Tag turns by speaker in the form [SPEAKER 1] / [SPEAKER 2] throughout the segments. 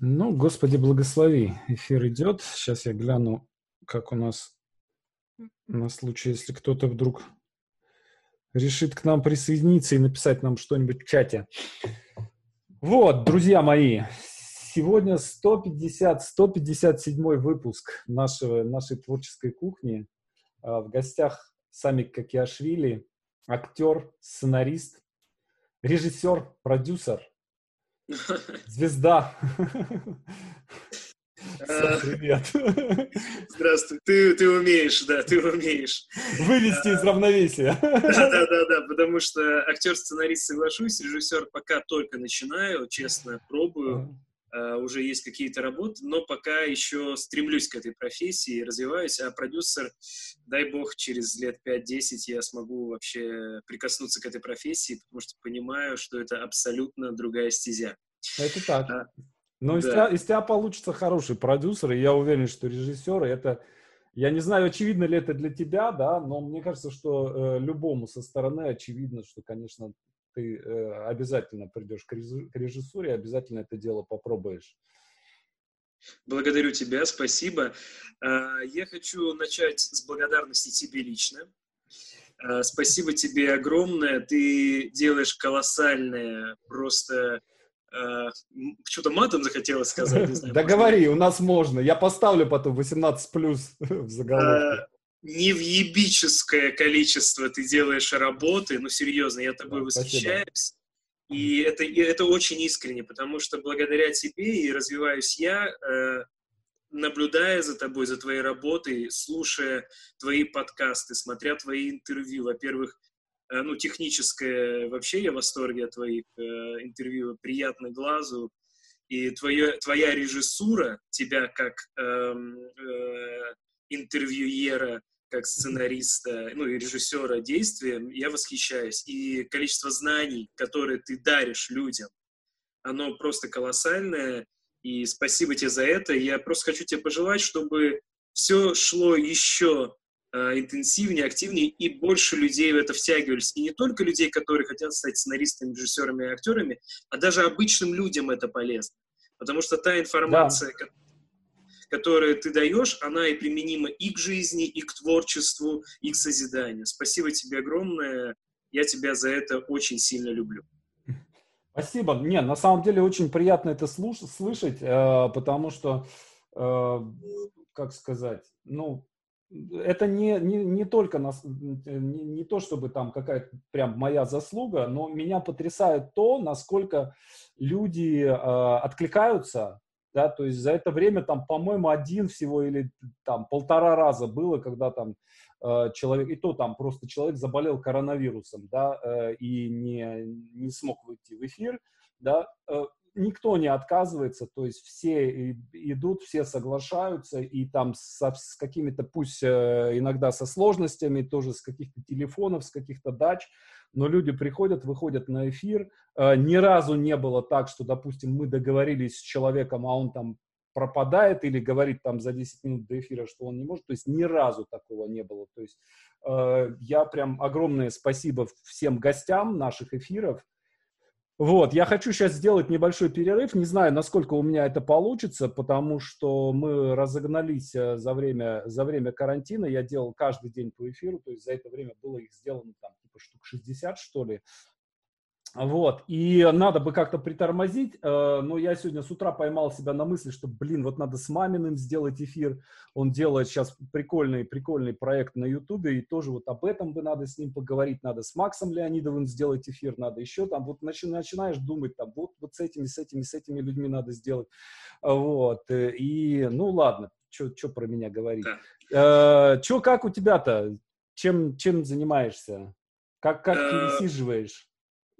[SPEAKER 1] Ну, Господи, благослови. Эфир идет. Сейчас я гляну, как у нас на случай, если кто-то вдруг решит к нам присоединиться и написать нам что-нибудь в чате. Вот, друзья мои, сегодня 150, 157 выпуск нашего, нашей творческой кухни. А, в гостях Самик Какиашвили, актер, сценарист, режиссер, продюсер – Звезда.
[SPEAKER 2] Всем привет. Здравствуй. Ты, ты умеешь, да, ты умеешь.
[SPEAKER 1] Вывести из равновесия.
[SPEAKER 2] Да, да, да, да, потому что актер-сценарист соглашусь, режиссер пока только начинаю, честно, пробую. Uh, уже есть какие-то работы, но пока еще стремлюсь к этой профессии, развиваюсь, а продюсер, дай бог, через лет 5-10 я смогу вообще прикоснуться к этой профессии, потому что понимаю, что это абсолютно другая стезя.
[SPEAKER 1] Это так. А, но да. из, тебя, из тебя получится хороший продюсер, и я уверен, что режиссер это... Я не знаю, очевидно ли это для тебя, да, но мне кажется, что э, любому со стороны очевидно, что, конечно, ты э, обязательно придешь к режиссуре, обязательно это дело попробуешь.
[SPEAKER 2] Благодарю тебя, спасибо. А, я хочу начать с благодарности тебе лично. А, спасибо тебе огромное. Ты делаешь колоссальное, просто а, что-то матом захотелось сказать. Не
[SPEAKER 1] знаю, да говори, у нас можно. Я поставлю потом 18 плюс в заголовке
[SPEAKER 2] невъебическое количество ты делаешь работы, ну, серьезно, я тобой да, восхищаюсь. Спасибо. И это, и это очень искренне, потому что благодаря тебе и развиваюсь я, э, наблюдая за тобой, за твоей работой, слушая твои подкасты, смотря твои интервью. Во-первых, э, ну, техническое, вообще я в восторге от твоих э, интервью, приятно глазу. И твое, твоя режиссура, тебя как эм, э, интервьюера, как сценариста, ну и режиссера действия, я восхищаюсь. И количество знаний, которые ты даришь людям, оно просто колоссальное. И спасибо тебе за это. Я просто хочу тебе пожелать, чтобы все шло еще э, интенсивнее, активнее, и больше людей в это втягивались. И не только людей, которые хотят стать сценаристами, режиссерами и актерами, а даже обычным людям это полезно. Потому что та информация, да которую ты даешь, она и применима и к жизни, и к творчеству, и к созиданию. Спасибо тебе огромное. Я тебя за это очень сильно люблю.
[SPEAKER 1] Спасибо. Не, на самом деле очень приятно это слуш- слышать, э, потому что, э, как сказать, ну, это не, не, не только нас, не, не то, чтобы там какая-то прям моя заслуга, но меня потрясает то, насколько люди э, откликаются да, то есть за это время там, по-моему, один всего или там полтора раза было, когда там э, человек, и то там просто человек заболел коронавирусом, да, э, и не, не смог выйти в эфир, да, э, никто не отказывается, то есть все идут, все соглашаются, и там со, с какими-то, пусть э, иногда со сложностями, тоже с каких-то телефонов, с каких-то дач, но люди приходят, выходят на эфир. Э, ни разу не было так, что, допустим, мы договорились с человеком, а он там пропадает или говорит там за 10 минут до эфира, что он не может. То есть ни разу такого не было. То есть э, я прям огромное спасибо всем гостям наших эфиров. Вот, я хочу сейчас сделать небольшой перерыв. Не знаю, насколько у меня это получится, потому что мы разогнались э, за время, за время карантина. Я делал каждый день по эфиру, то есть за это время было их сделано там типа штук 60, что ли. Вот, и надо бы как-то притормозить, э, но я сегодня с утра поймал себя на мысли, что, блин, вот надо с Маминым сделать эфир, он делает сейчас прикольный, прикольный проект на Ютубе, и тоже вот об этом бы надо с ним поговорить, надо с Максом Леонидовым сделать эфир, надо еще там, вот начи, начинаешь думать, там, вот, вот с этими, с этими, с этими людьми надо сделать, вот, э, и, ну, ладно, что про меня говорить. Да. Э, что, как у тебя-то? Чем, чем занимаешься? Как, как пересиживаешь?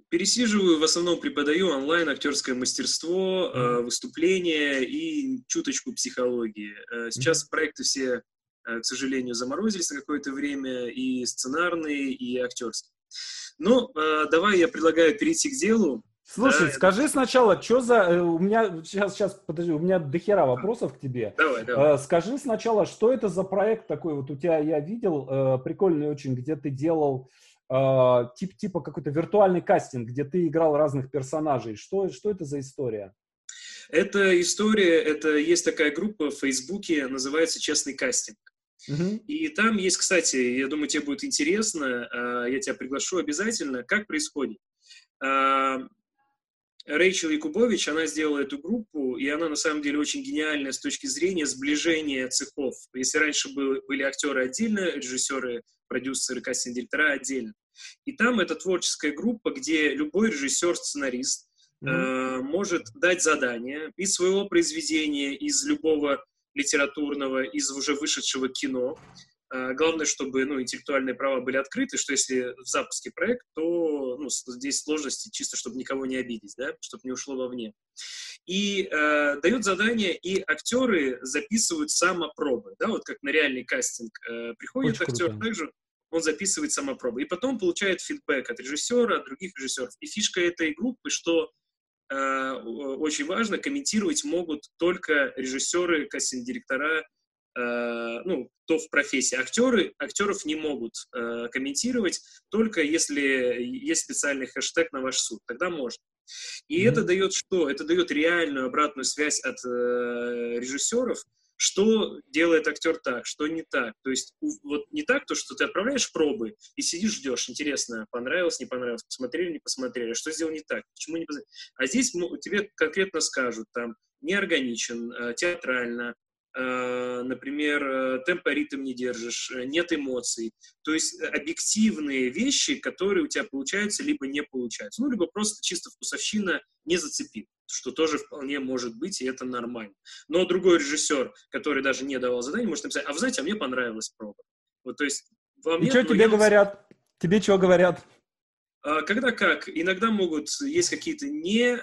[SPEAKER 2] Пересиживаю, в основном преподаю онлайн актерское мастерство, mm-hmm. выступления и чуточку психологии. Э, сейчас mm-hmm. проекты все, э, к сожалению, заморозились на какое-то время, и сценарные, и актерские. Ну, давай я предлагаю перейти к делу.
[SPEAKER 1] Слушай, да, скажи это... сначала, что за... У меня сейчас, сейчас, подожди, у меня дохера вопросов к тебе.
[SPEAKER 2] Давай, давай.
[SPEAKER 1] Скажи сначала, что это за проект такой? Вот у тебя я видел, прикольный очень, где ты делал э, тип, типа какой-то виртуальный кастинг, где ты играл разных персонажей. Что, что это за история?
[SPEAKER 2] Эта история, это есть такая группа в Фейсбуке, называется «Честный кастинг». Uh-huh. И там есть, кстати, я думаю, тебе будет интересно, а, я тебя приглашу обязательно, как происходит. Рэйчел Якубович, она сделала эту группу, и она на самом деле очень гениальная с точки зрения сближения цехов. Если раньше были, были актеры отдельно, режиссеры, продюсеры, кастинг-директора отдельно. И там это творческая группа, где любой режиссер, сценарист mm-hmm. э, может дать задание из своего произведения, из любого литературного, из уже вышедшего кино, главное, чтобы ну, интеллектуальные права были открыты, что если в запуске проект, то ну, здесь сложности чисто, чтобы никого не обидеть, да, чтобы не ушло вовне. И э, дают задание, и актеры записывают самопробы, да, вот как на реальный кастинг э, приходит Очень актер, круто. также он записывает самопробы, и потом получает фидбэк от режиссера, от других режиссеров. И фишка этой группы, что э, очень важно, комментировать могут только режиссеры, кастинг-директора, Э, ну, кто в профессии. Актеры, актеров не могут э, комментировать, только если есть специальный хэштег на ваш суд, тогда можно. И mm-hmm. это дает что? Это дает реальную обратную связь от э, режиссеров, что делает актер так, что не так. То есть вот не так, то, что ты отправляешь пробы и сидишь, ждешь, интересно, понравилось, не понравилось, посмотрели, не посмотрели, что сделал не так, почему не посмотрели. А здесь ну, тебе конкретно скажут, там, неорганичен, э, театрально, например, э, темпа ритм не держишь, э, нет эмоций. То есть объективные вещи, которые у тебя получаются, либо не получаются. Ну, либо просто чисто вкусовщина не зацепит, что тоже вполне может быть, и это нормально. Но другой режиссер, который даже не давал задание, может написать, а вы знаете, а мне понравилась проба. Вот, то есть,
[SPEAKER 1] вам и что тебе говорят? Тебе что говорят?
[SPEAKER 2] А, когда как? Иногда могут, есть какие-то не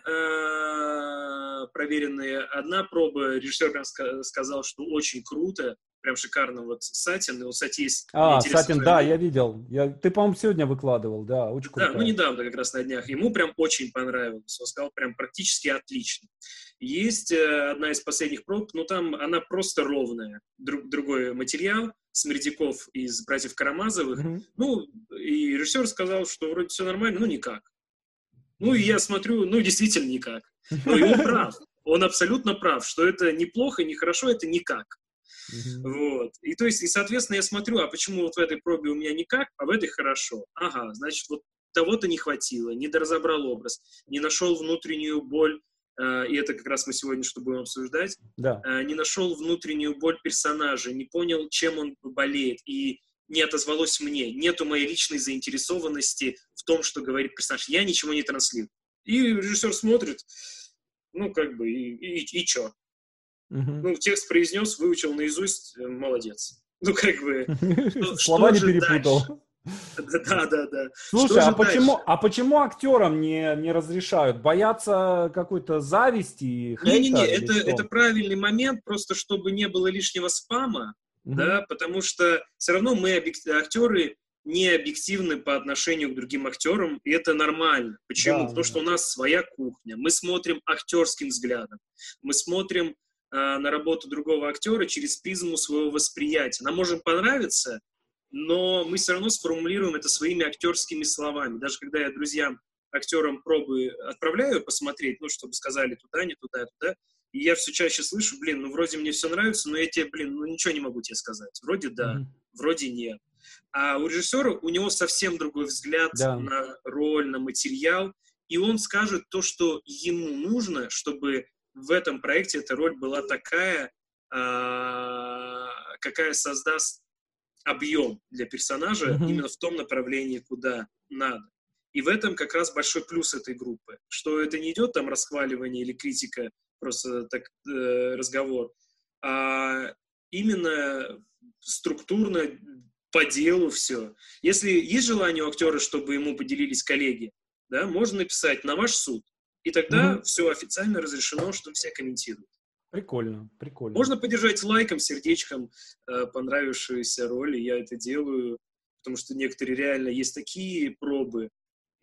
[SPEAKER 2] проверенные. Одна проба, режиссер прям сказал, что очень круто, прям шикарно. Вот Сатин, и у Сати есть...
[SPEAKER 1] А, Сатин, да, я видел. Я, ты, по-моему, сегодня выкладывал, да, очень круто.
[SPEAKER 2] Да, ну недавно как раз на днях. Ему прям очень понравилось. Он сказал прям практически отлично. Есть э, одна из последних проб, но там она просто ровная. Друг, другой материал, Смердяков из «Братьев Карамазовых». Mm-hmm. Ну, и режиссер сказал, что вроде все нормально, ну никак. Ну, и я смотрю, ну, действительно никак. Ну, и он прав. Он абсолютно прав, что это неплохо, не хорошо, это никак. Mm-hmm. Вот. И то есть, и, соответственно, я смотрю, а почему вот в этой пробе у меня никак, а в этой хорошо? Ага, значит, вот того-то не хватило, не доразобрал образ, не нашел внутреннюю боль, э, и это как раз мы сегодня что будем обсуждать, да. э, не нашел внутреннюю боль персонажа, не понял, чем он болеет, и не отозвалось мне, нету моей личной заинтересованности в том, что говорит персонаж, я ничего не транслирую. И режиссер смотрит, ну, как бы, и, и, и чё? Угу. Ну, текст произнес, выучил наизусть, э, молодец. Ну, как бы...
[SPEAKER 1] Слова не перепутал.
[SPEAKER 2] Да, да, да.
[SPEAKER 1] Слушай, а почему, а почему актерам не, не разрешают? Боятся какой-то зависти?
[SPEAKER 2] Не-не-не, это, это правильный момент, просто чтобы не было лишнего спама, угу. да, потому что все равно мы, актеры, не объективны по отношению к другим актерам, и это нормально. Почему? Да, Потому да. что у нас своя кухня. Мы смотрим актерским взглядом. Мы смотрим э, на работу другого актера через призму своего восприятия. Нам может понравиться, но мы все равно сформулируем это своими актерскими словами. Даже когда я друзьям, актерам пробы отправляю посмотреть, ну, чтобы сказали туда, не туда, туда, и я все чаще слышу, блин, ну, вроде мне все нравится, но я тебе, блин, ну, ничего не могу тебе сказать. Вроде да, mm-hmm. вроде нет. А у режиссера у него совсем другой взгляд да. на роль, на материал, и он скажет то, что ему нужно, чтобы в этом проекте эта роль была такая, а, какая создаст объем для персонажа mm-hmm. именно в том направлении, куда надо. И в этом как раз большой плюс этой группы, что это не идет там расхваливание или критика, просто так э, разговор, а именно структурно по делу все. Если есть желание у актера, чтобы ему поделились коллеги, да, можно написать на ваш суд, и тогда mm-hmm. все официально разрешено, что все комментируют.
[SPEAKER 1] Прикольно, прикольно.
[SPEAKER 2] Можно поддержать лайком, сердечком э, понравившуюся роль, и я это делаю, потому что некоторые реально есть такие пробы.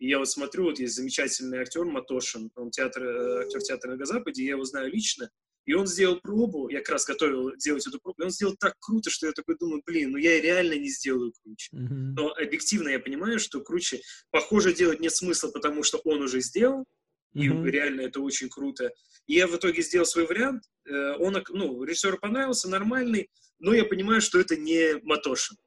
[SPEAKER 2] И я вот смотрю, вот есть замечательный актер Матошин, он театр, э, актер театра на Западе, я его знаю лично, и он сделал пробу, я как раз готовил делать эту пробу, и он сделал так круто, что я такой думаю, блин, ну я реально не сделаю круче. Mm-hmm. Но объективно я понимаю, что круче, похоже, делать нет смысла, потому что он уже сделал, и mm-hmm. реально это очень круто. И я в итоге сделал свой вариант, э, он, ну, режиссеру понравился, нормальный, но я понимаю, что это не Матошин.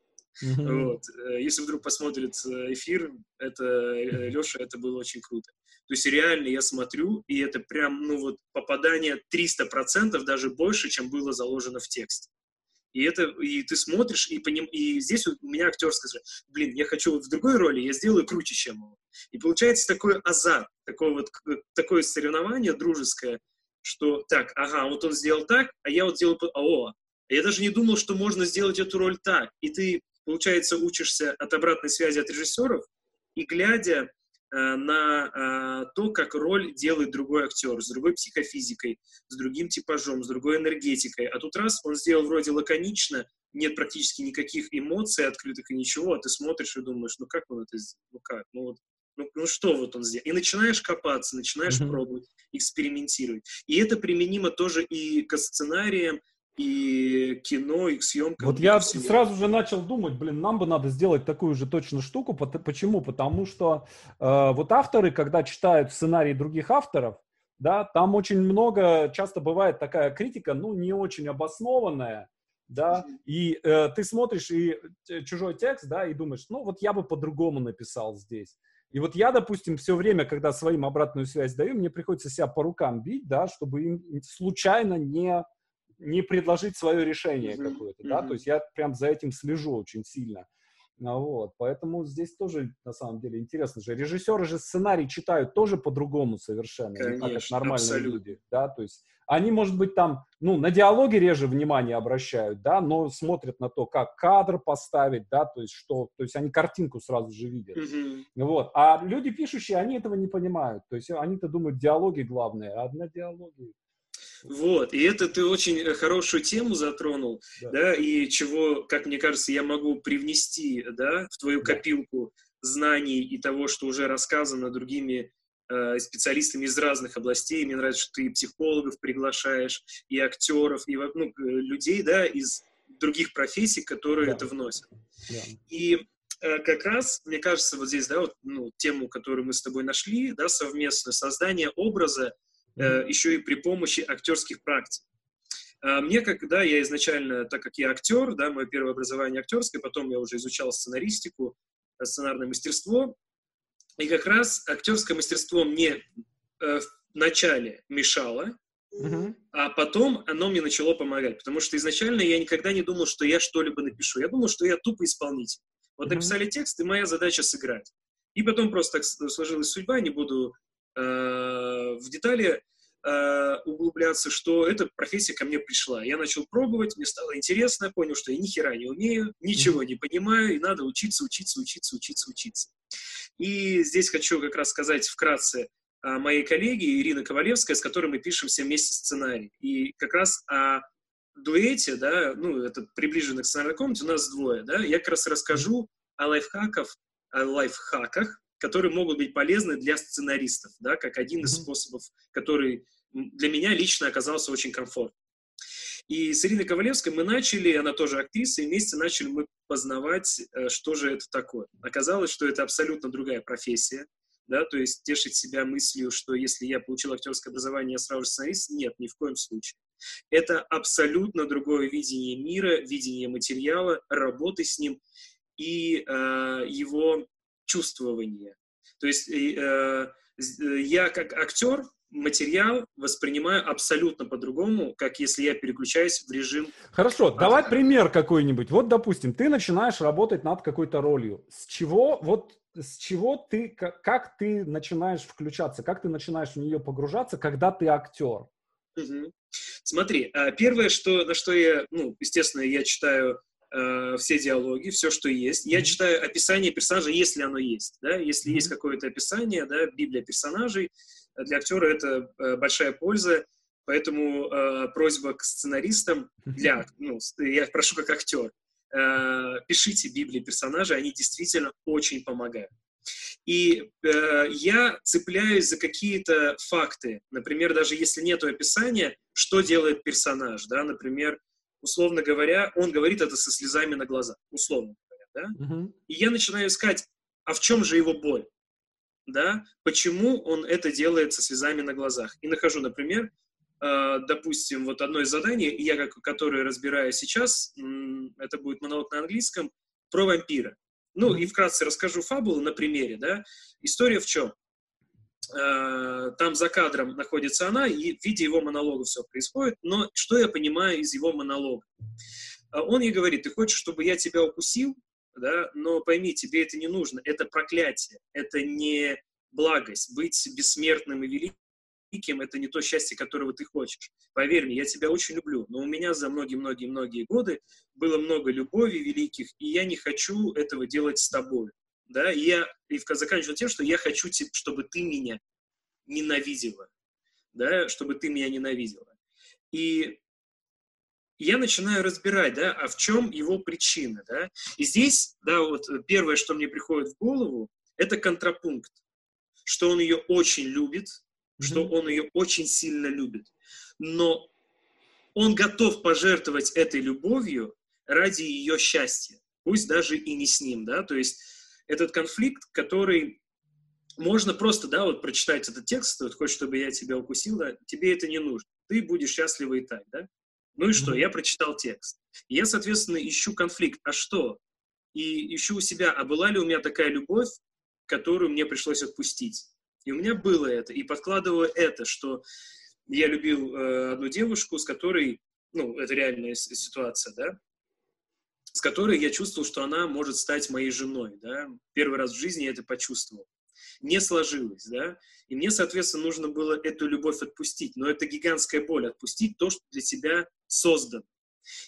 [SPEAKER 2] Вот. Э, если вдруг посмотрит э, эфир, это Леша, это было очень круто. То есть реально я смотрю, и это прям, ну вот, попадание 300%, даже больше, чем было заложено в тексте. И это, и ты смотришь, и, поним, и здесь у меня актер сказал, блин, я хочу вот в другой роли, я сделаю круче, чем его. И получается такой азарт, такое вот, такое соревнование дружеское, что так, ага, вот он сделал так, а я вот сделал, о, я даже не думал, что можно сделать эту роль так. И ты, получается, учишься от обратной связи от режиссеров, и глядя Э, на э, то, как роль делает другой актер, с другой психофизикой, с другим типажом, с другой энергетикой. А тут раз он сделал вроде лаконично, нет практически никаких эмоций открытых и ничего, а ты смотришь и думаешь, ну как он это сделал, ну как, ну вот, ну, ну что вот он сделал. И начинаешь копаться, начинаешь mm-hmm. пробовать, экспериментировать. И это применимо тоже и к сценариям, и кино, и к съемкам.
[SPEAKER 1] Вот я всего. сразу же начал думать, блин, нам бы надо сделать такую же точно штуку. Почему? Потому что э, вот авторы, когда читают сценарии других авторов, да, там очень много, часто бывает такая критика, ну, не очень обоснованная, да, и э, ты смотришь и э, чужой текст, да, и думаешь, ну, вот я бы по-другому написал здесь. И вот я, допустим, все время, когда своим обратную связь даю, мне приходится себя по рукам бить, да, чтобы им случайно не не предложить свое решение mm-hmm. какое-то, да, mm-hmm. то есть я прям за этим слежу очень сильно. Ну, вот, поэтому здесь тоже, на самом деле, интересно же. Режиссеры же сценарий читают тоже по-другому совершенно, Конечно, не как нормальные абсолютно. люди, да, то есть они, может быть, там, ну, на диалоги реже внимание обращают, да, но смотрят на то, как кадр поставить, да, то есть что, то есть они картинку сразу же видят, mm-hmm. вот. А люди пишущие, они этого не понимают, то есть они-то думают, диалоги главные, а на диалоги
[SPEAKER 2] вот, и это ты очень э, хорошую тему затронул, да. да, и чего, как мне кажется, я могу привнести, да, в твою да. копилку знаний и того, что уже рассказано другими э, специалистами из разных областей. Мне нравится, что ты психологов приглашаешь, и актеров, и ну, людей, да, из других профессий, которые да. это вносят. Да. И э, как раз, мне кажется, вот здесь, да, вот, ну, тему, которую мы с тобой нашли, да, совместное создание образа, Э, еще и при помощи актерских практик. А мне, когда я изначально, так как я актер, да, мое первое образование актерское, потом я уже изучал сценаристику, э, сценарное мастерство, и как раз актерское мастерство мне э, в начале мешало, Uh-huh. А потом оно мне начало помогать, потому что изначально я никогда не думал, что я что-либо напишу. Я думал, что я тупо исполнитель. Вот uh-huh. написали текст, и моя задача сыграть. И потом просто так сложилась судьба, не буду Э, в детали э, углубляться, что эта профессия ко мне пришла. Я начал пробовать, мне стало интересно, понял, что я ни хера не умею, ничего не понимаю, и надо учиться, учиться, учиться, учиться, учиться. И здесь хочу как раз сказать вкратце о моей коллеге Ирина Ковалевская, с которой мы пишем все вместе сценарий. И как раз о дуэте, да, ну, это приближенно к сценарной комнате, у нас двое, да, я как раз расскажу о лайфхаках, о лайфхаках, которые могут быть полезны для сценаристов, да, как один из способов, который для меня лично оказался очень комфортным. И с Ириной Ковалевской мы начали, она тоже актриса, и вместе начали мы познавать, э, что же это такое. Оказалось, что это абсолютно другая профессия, да, то есть тешить себя мыслью, что если я получил актерское образование, я сразу же сценарист, нет, ни в коем случае. Это абсолютно другое видение мира, видение материала, работы с ним и э, его чувствование. То есть э, э, я как актер материал воспринимаю абсолютно по-другому, как если я переключаюсь в режим...
[SPEAKER 1] Хорошо, автора. давай пример какой-нибудь. Вот, допустим, ты начинаешь работать над какой-то ролью. С чего, вот, с чего ты, как, как ты начинаешь включаться, как ты начинаешь в нее погружаться, когда ты актер?
[SPEAKER 2] Угу. Смотри, а, первое, что, на что я, ну, естественно, я читаю э, все диалоги, все, что есть. Я читаю описание персонажа, если оно есть. Да? Если есть какое-то описание, да, библия персонажей, для актера это э, большая польза. Поэтому э, просьба к сценаристам для, ну, я прошу как актер, э, пишите библии персонажей, они действительно очень помогают. И э, я цепляюсь за какие-то факты. Например, даже если нет описания, что делает персонаж, да, например, условно говоря, он говорит это со слезами на глазах, условно говоря, да? Uh-huh. И я начинаю искать, а в чем же его боль? да, почему он это делает со слезами на глазах. И нахожу, например, э, допустим, вот одно из заданий, я, как, которое разбираю сейчас, это будет монолог на английском, про вампира. Ну, и вкратце расскажу фабулу на примере, да. История в чем? Э, там за кадром находится она, и в виде его монолога все происходит, но что я понимаю из его монолога? Э, он ей говорит, ты хочешь, чтобы я тебя укусил? да, но пойми, тебе это не нужно, это проклятие, это не благость. Быть бессмертным и великим – это не то счастье, которого ты хочешь. Поверь мне, я тебя очень люблю, но у меня за многие-многие-многие годы было много любови великих, и я не хочу этого делать с тобой. Да, и я и заканчиваю тем, что я хочу, чтобы ты меня ненавидела, да, чтобы ты меня ненавидела. И я начинаю разбирать, да, а в чем его причина, да. И здесь, да, вот первое, что мне приходит в голову, это контрапункт, что он ее очень любит, mm-hmm. что он ее очень сильно любит, но он готов пожертвовать этой любовью ради ее счастья, пусть даже и не с ним, да, то есть этот конфликт, который можно просто, да, вот прочитать этот текст, вот хочешь, чтобы я тебя укусил, да, тебе это не нужно, ты будешь счастлива и так, да, ну и что? Я прочитал текст. И я, соответственно, ищу конфликт. А что? И ищу у себя, а была ли у меня такая любовь, которую мне пришлось отпустить? И у меня было это. И подкладываю это, что я любил э, одну девушку, с которой, ну, это реальная ситуация, да, с которой я чувствовал, что она может стать моей женой, да. Первый раз в жизни я это почувствовал не сложилось, да, и мне, соответственно, нужно было эту любовь отпустить, но это гигантская боль, отпустить то, что для тебя создано.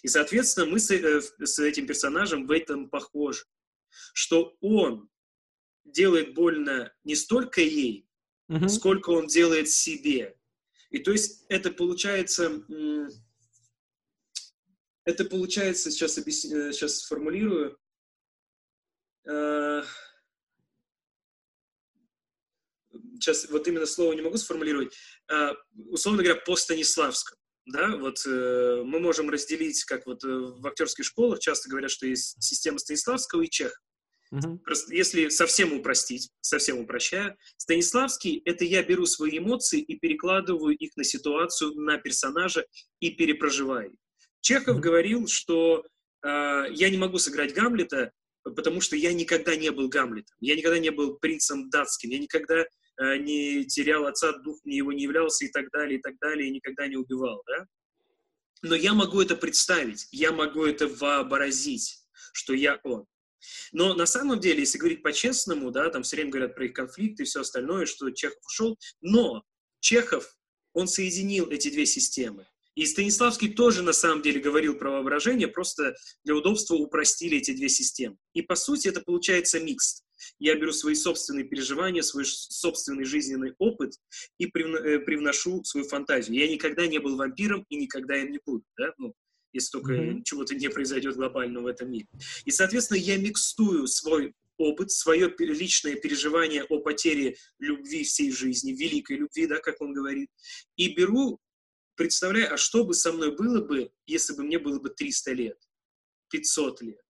[SPEAKER 2] И, соответственно, мы с, э, с этим персонажем в этом похожи, что он делает больно не столько ей, mm-hmm. сколько он делает себе. И то есть это получается, это получается, сейчас, объясню, сейчас сформулирую, э, сейчас вот именно слово не могу сформулировать, а, условно говоря, по Станиславскому. Да, вот э, мы можем разделить, как вот э, в актерских школах часто говорят, что есть система Станиславского и Чех. Uh-huh. Просто если совсем упростить, совсем упрощая, Станиславский — это я беру свои эмоции и перекладываю их на ситуацию, на персонажа и перепроживаю. Чехов говорил, что э, я не могу сыграть Гамлета, потому что я никогда не был Гамлетом, я никогда не был принцем датским, я никогда Э, не терял отца, дух мне его не являлся и так далее, и так далее, и никогда не убивал, да? Но я могу это представить, я могу это вообразить, что я он. Но на самом деле, если говорить по-честному, да, там все время говорят про их конфликты и все остальное, что Чехов ушел, но Чехов, он соединил эти две системы. И Станиславский тоже на самом деле говорил про воображение, просто для удобства упростили эти две системы. И по сути это получается микс. Я беру свои собственные переживания, свой собственный жизненный опыт и э, привношу свою фантазию. Я никогда не был вампиром и никогда им не буду, да? ну, если только mm-hmm. чего-то не произойдет глобально в этом мире. И, соответственно, я микстую свой опыт, свое личное переживание о потере любви всей жизни, великой любви, да, как он говорит, и беру, представляю, а что бы со мной было бы, если бы мне было бы 300 лет, 500 лет,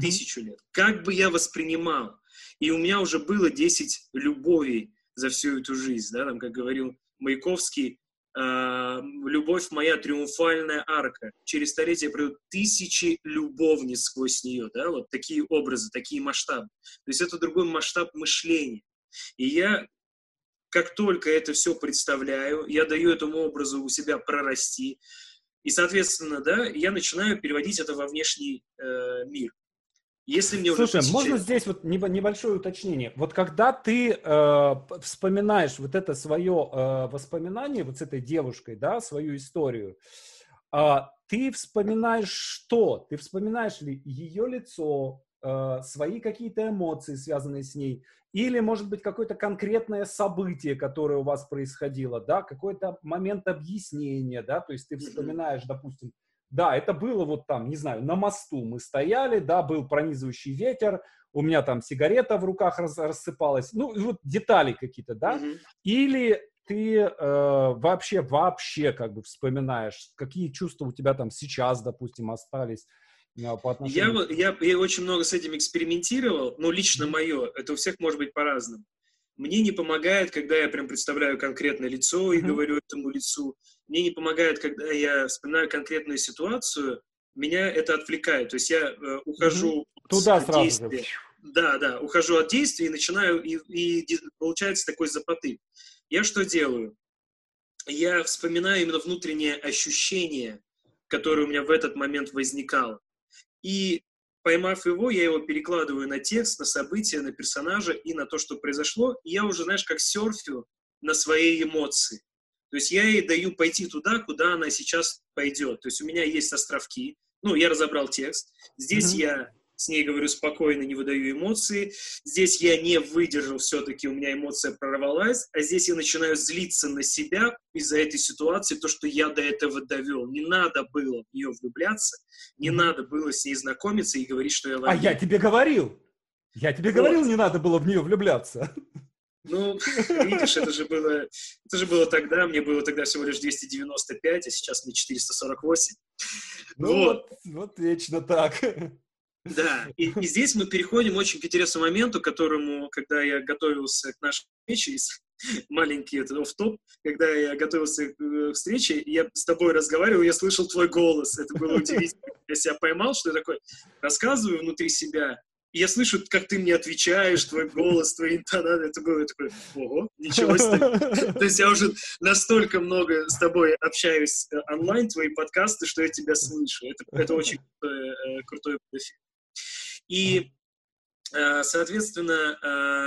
[SPEAKER 2] тысячу лет? Как бы я воспринимал? И у меня уже было 10 любовей за всю эту жизнь, да, там, как говорил Маяковский, э, любовь моя триумфальная арка. Через столетия пройдут тысячи любовниц сквозь нее, да, вот такие образы, такие масштабы. То есть это другой масштаб мышления. И я, как только это все представляю, я даю этому образу у себя прорасти, и, соответственно, да, я начинаю переводить это во внешний э, мир.
[SPEAKER 1] Если мне Слушай, уже можно здесь вот небольшое уточнение. Вот когда ты э, вспоминаешь вот это свое э, воспоминание вот с этой девушкой, да, свою историю, э, ты вспоминаешь что? Ты вспоминаешь ли ее лицо, свои какие-то эмоции, связанные с ней, или, может быть, какое-то конкретное событие, которое у вас происходило, да, какой-то момент объяснения, да, то есть ты вспоминаешь, допустим, да, это было вот там, не знаю, на мосту мы стояли, да, был пронизывающий ветер, у меня там сигарета в руках рас, рассыпалась, ну, вот детали какие-то, да, mm-hmm. или ты э, вообще, вообще как бы вспоминаешь, какие чувства у тебя там сейчас, допустим, остались,
[SPEAKER 2] э, по отношению... я, я, я очень много с этим экспериментировал, но лично мое, это у всех может быть по-разному. Мне не помогает, когда я прям представляю конкретное лицо и mm-hmm. говорю этому лицу. Мне не помогает, когда я вспоминаю конкретную ситуацию. Меня это отвлекает. То есть я э, ухожу
[SPEAKER 1] mm-hmm. туда сразу действия. же.
[SPEAKER 2] Да, да, ухожу от действия и начинаю, и, и получается такой запоты. Я что делаю? Я вспоминаю именно внутреннее ощущение, которое у меня в этот момент возникало. И поймав его, я его перекладываю на текст, на события, на персонажа и на то, что произошло. И я уже, знаешь, как серфю на свои эмоции. То есть я ей даю пойти туда, куда она сейчас пойдет. То есть у меня есть островки. Ну, я разобрал текст. Здесь mm-hmm. я с ней говорю спокойно, не выдаю эмоции. Здесь я не выдержал все-таки, у меня эмоция прорвалась, а здесь я начинаю злиться на себя из-за этой ситуации, то, что я до этого довел. Не надо было в нее влюбляться, не надо было с ней знакомиться и говорить, что я
[SPEAKER 1] А я тебе говорил! Я тебе вот. говорил, не надо было в нее влюбляться.
[SPEAKER 2] Ну, видишь, это же было, это же было тогда, мне было тогда всего лишь 295, а сейчас мне 448.
[SPEAKER 1] Ну вот, вот, вот вечно так.
[SPEAKER 2] Да, и, и здесь мы переходим очень к интересному моменту, которому, когда я готовился к нашей встрече, маленький это оф-топ, когда я готовился к встрече, я с тобой разговаривал, я слышал твой голос, это было удивительно. Я себя поймал, что я такой рассказываю внутри себя, и я слышу, как ты мне отвечаешь, твой голос, твои интонации. Это было такое, ого, ничего себе. То есть я уже настолько много с тобой общаюсь э, онлайн, твои подкасты, что я тебя слышу. Это, это очень крутой, э, крутой эффект. И, э, соответственно,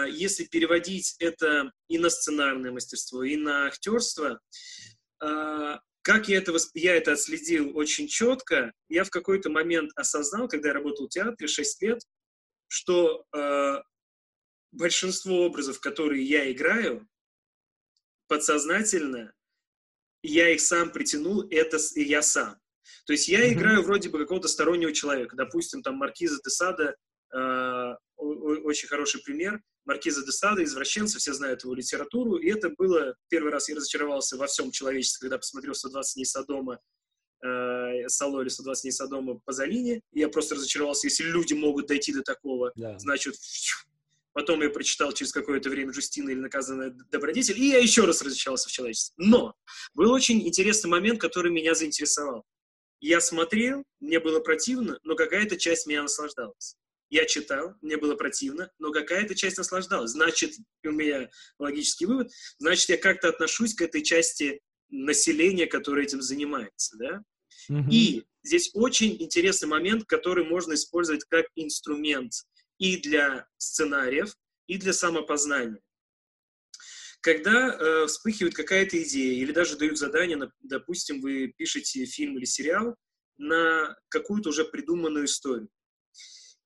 [SPEAKER 2] э, если переводить это и на сценарное мастерство, и на актерство, э, как я это, я это отследил очень четко, я в какой-то момент осознал, когда я работал в театре 6 лет, что большинство образов, которые я играю, подсознательно, я их сам притянул, это я сам. То есть я mm-hmm. играю вроде бы какого-то стороннего человека. Допустим, там Маркиза де Сада, э, очень хороший пример. Маркиза де Сада, извращенцы, все знают его литературу. И это было, первый раз я разочаровался во всем человечестве, когда посмотрел «120 дней Содома», э, Сало или 120 дней Содома Пазолини. Я просто разочаровался, если люди могут дойти до такого, yeah. значит, Потом я прочитал через какое-то время Джустина или наказанная добродетель, и я еще раз разочаровался в человечестве. Но был очень интересный момент, который меня заинтересовал. Я смотрел, мне было противно, но какая-то часть меня наслаждалась. Я читал, мне было противно, но какая-то часть наслаждалась. Значит, у меня логический вывод, значит, я как-то отношусь к этой части населения, которое этим занимается, да? Mm-hmm. И здесь очень интересный момент, который можно использовать как инструмент и для сценариев, и для самопознания. Когда э, вспыхивает какая-то идея или даже дают задание, на, допустим, вы пишете фильм или сериал на какую-то уже придуманную историю.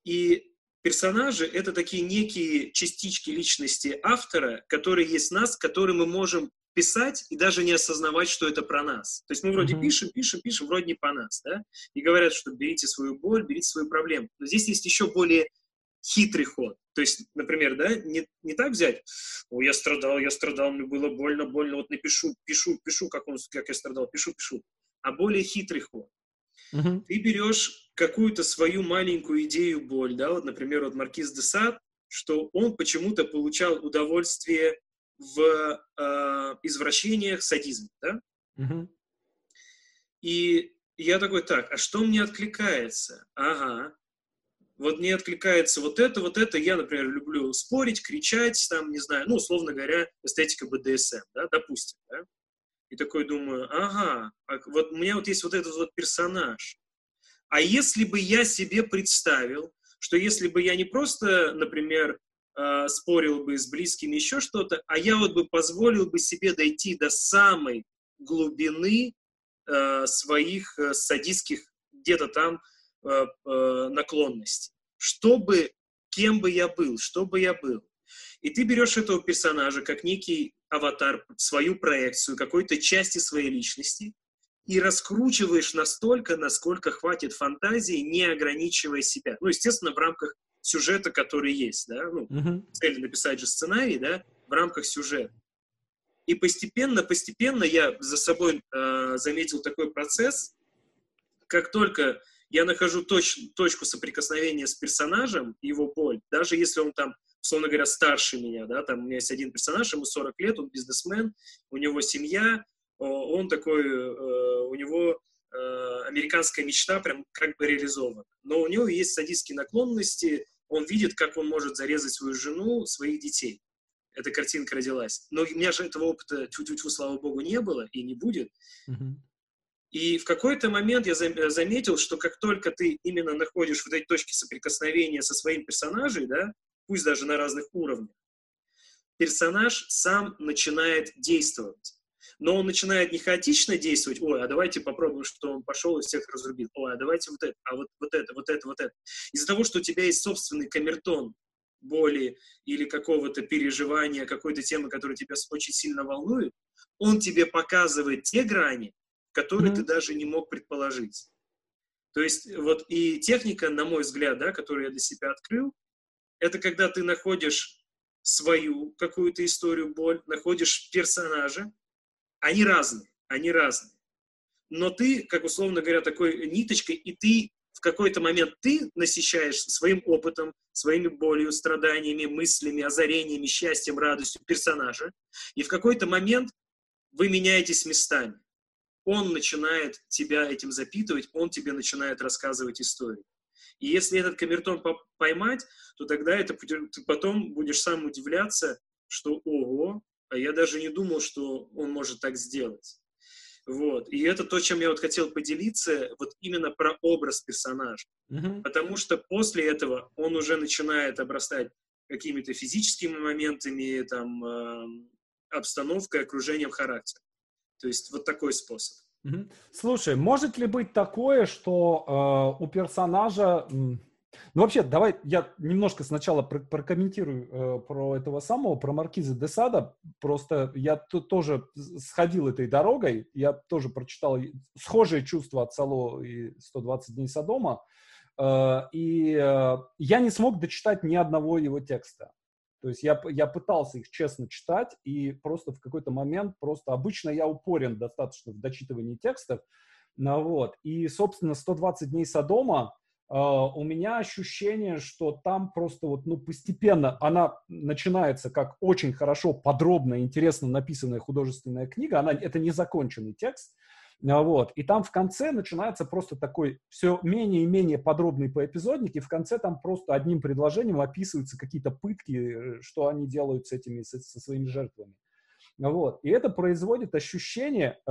[SPEAKER 2] И персонажи — это такие некие частички личности автора, которые есть нас, которые мы можем писать и даже не осознавать, что это про нас. То есть мы вроде mm-hmm. пишем, пишем, пишем, вроде не по нас, да? И говорят, что берите свою боль, берите свою проблему. Но здесь есть еще более хитрый ход. То есть, например, да, не, не так взять, о, я страдал, я страдал, мне было больно, больно, вот напишу, пишу, пишу, как, он, как я страдал, пишу, пишу. А более хитрый ход. Uh-huh. Ты берешь какую-то свою маленькую идею боль, да, вот, например, вот Маркиз де Сад, что он почему-то получал удовольствие в э, извращениях, садизме, да? Uh-huh. И я такой, так, а что мне откликается? Ага, вот мне откликается вот это, вот это. Я, например, люблю спорить, кричать, там, не знаю, ну, условно говоря, эстетика БДСМ, да, допустим, да. И такой думаю, ага, а вот у меня вот есть вот этот вот персонаж. А если бы я себе представил, что если бы я не просто, например, э, спорил бы с близкими еще что-то, а я вот бы позволил бы себе дойти до самой глубины э, своих э, садистских где-то там Э, э, наклонности. Чтобы, кем бы я был, что бы я был. И ты берешь этого персонажа как некий аватар, свою проекцию, какой-то части своей личности, и раскручиваешь настолько, насколько хватит фантазии, не ограничивая себя. Ну, естественно, в рамках сюжета, который есть, да, ну, uh-huh. цель написать же сценарий, да, в рамках сюжета. И постепенно, постепенно я за собой э, заметил такой процесс, как только я нахожу точ, точку соприкосновения с персонажем, его боль, даже если он там условно говоря, старше меня, да, там у меня есть один персонаж, ему 40 лет, он бизнесмен, у него семья, он такой, э, у него э, американская мечта прям как бы реализована. Но у него есть садистские наклонности, он видит, как он может зарезать свою жену, своих детей. Эта картинка родилась. Но у меня же этого опыта, тьфу-тьфу, слава богу, не было и не будет. Mm-hmm. И в какой-то момент я заметил, что как только ты именно находишь вот эти точки соприкосновения со своим персонажем, да, пусть даже на разных уровнях, персонаж сам начинает действовать. Но он начинает не хаотично действовать, ой, а давайте попробуем, что он пошел и всех разрубил, ой, а давайте вот это, а вот, вот это, вот это, вот это. Из-за того, что у тебя есть собственный камертон боли или какого-то переживания, какой-то темы, которая тебя очень сильно волнует, он тебе показывает те грани, которые mm-hmm. ты даже не мог предположить. То есть вот и техника, на мой взгляд, да, которую я для себя открыл, это когда ты находишь свою какую-то историю, боль, находишь персонажа, они разные, они разные. Но ты, как условно говоря, такой ниточкой, и ты в какой-то момент ты насыщаешь своим опытом, своими болью, страданиями, мыслями, озарениями, счастьем, радостью персонажа, и в какой-то момент вы меняетесь местами он начинает тебя этим запитывать, он тебе начинает рассказывать историю. И если этот камертон поймать, то тогда это, ты потом будешь сам удивляться, что ого, а я даже не думал, что он может так сделать. Вот. И это то, чем я вот хотел поделиться, вот именно про образ персонажа. Mm-hmm. Потому что после этого он уже начинает обрастать какими-то физическими моментами, там, э, обстановкой, окружением, характером. То есть вот такой способ.
[SPEAKER 1] Слушай, может ли быть такое, что э, у персонажа... Ну, вообще, давай я немножко сначала прокомментирую э, про этого самого, про Маркиза де Сада. Просто я тоже сходил этой дорогой, я тоже прочитал схожие чувства от Сало и 120 дней Содома, э, и э, я не смог дочитать ни одного его текста. То есть я, я пытался их честно читать, и просто в какой-то момент, просто обычно я упорен достаточно в дочитывании текстов, ну, вот. И, собственно, 120 дней Содома, э, у меня ощущение, что там просто вот, ну, постепенно она начинается как очень хорошо, подробно, интересно написанная художественная книга, она, это не законченный текст, вот. И там в конце начинается просто такой все менее и менее подробный поэпизодник, и в конце там просто одним предложением описываются какие-то пытки, э, что они делают с этими, со, со своими жертвами. Вот. И это производит ощущение, э,